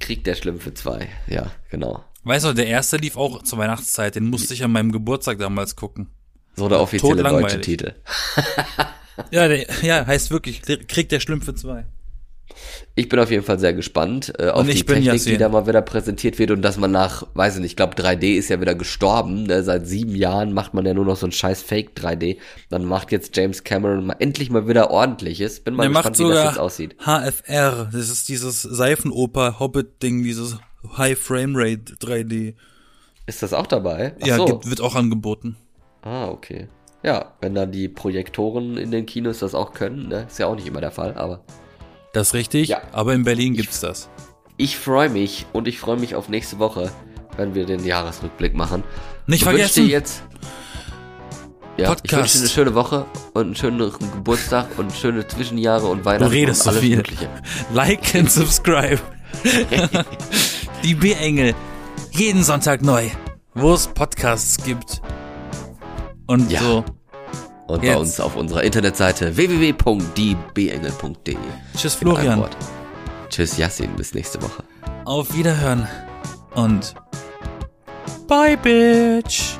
Speaker 2: Krieg der Schlümpfe 2. Ja, genau.
Speaker 1: Weißt du, der erste lief auch zur Weihnachtszeit. Den musste ich an meinem Geburtstag damals gucken.
Speaker 2: So der offizielle deutsche. Titel.
Speaker 1: Ja, der, ja, heißt wirklich, Krieg der Schlümpfe zwei.
Speaker 2: Ich bin auf jeden Fall sehr gespannt äh, auf die Technik,
Speaker 1: Yassin.
Speaker 2: die da mal wieder präsentiert wird und dass man nach, weiß ich nicht, ich glaube 3D ist ja wieder gestorben. Ne? Seit sieben Jahren macht man ja nur noch so ein scheiß Fake 3D. Dann macht jetzt James Cameron mal endlich mal wieder ordentliches. Bin mal
Speaker 1: Der macht
Speaker 2: gespannt, wie das jetzt aussieht.
Speaker 1: HFR. Das ist dieses Seifenoper-Hobbit-Ding, dieses High Frame Rate 3D.
Speaker 2: Ist das auch dabei? Ach
Speaker 1: ja,
Speaker 2: so.
Speaker 1: gibt, wird auch angeboten.
Speaker 2: Ah, okay. Ja, wenn dann die Projektoren in den Kinos das auch können, ne? Ist ja auch nicht immer der Fall, aber
Speaker 1: Das ist richtig,
Speaker 2: Ja.
Speaker 1: aber in Berlin gibt's das.
Speaker 2: ich freue mich und ich freue mich auf nächste Woche, wenn wir den Jahresrückblick machen.
Speaker 1: Nicht
Speaker 2: Ich wünsche
Speaker 1: vergessen,
Speaker 2: dir jetzt ja, ich
Speaker 1: Podcast.
Speaker 2: wünsche dir eine schöne Woche und einen schönen Geburtstag und schöne Zwischenjahre und
Speaker 1: du
Speaker 2: Weihnachten
Speaker 1: redest
Speaker 2: und
Speaker 1: so
Speaker 2: alles
Speaker 1: viel.
Speaker 2: Mögliche.
Speaker 1: Like and subscribe. Die B-Engel. Jeden Sonntag neu. Wo es Podcasts gibt. Und
Speaker 2: Ja.
Speaker 1: so.
Speaker 2: Und bei
Speaker 1: Jetzt.
Speaker 2: uns auf unserer Internetseite www.diebengel.de.
Speaker 1: Tschüss, Florian.
Speaker 2: Tschüss, Yassin, bis nächste Woche.
Speaker 1: Auf Wiederhören. Und bye, Bitch.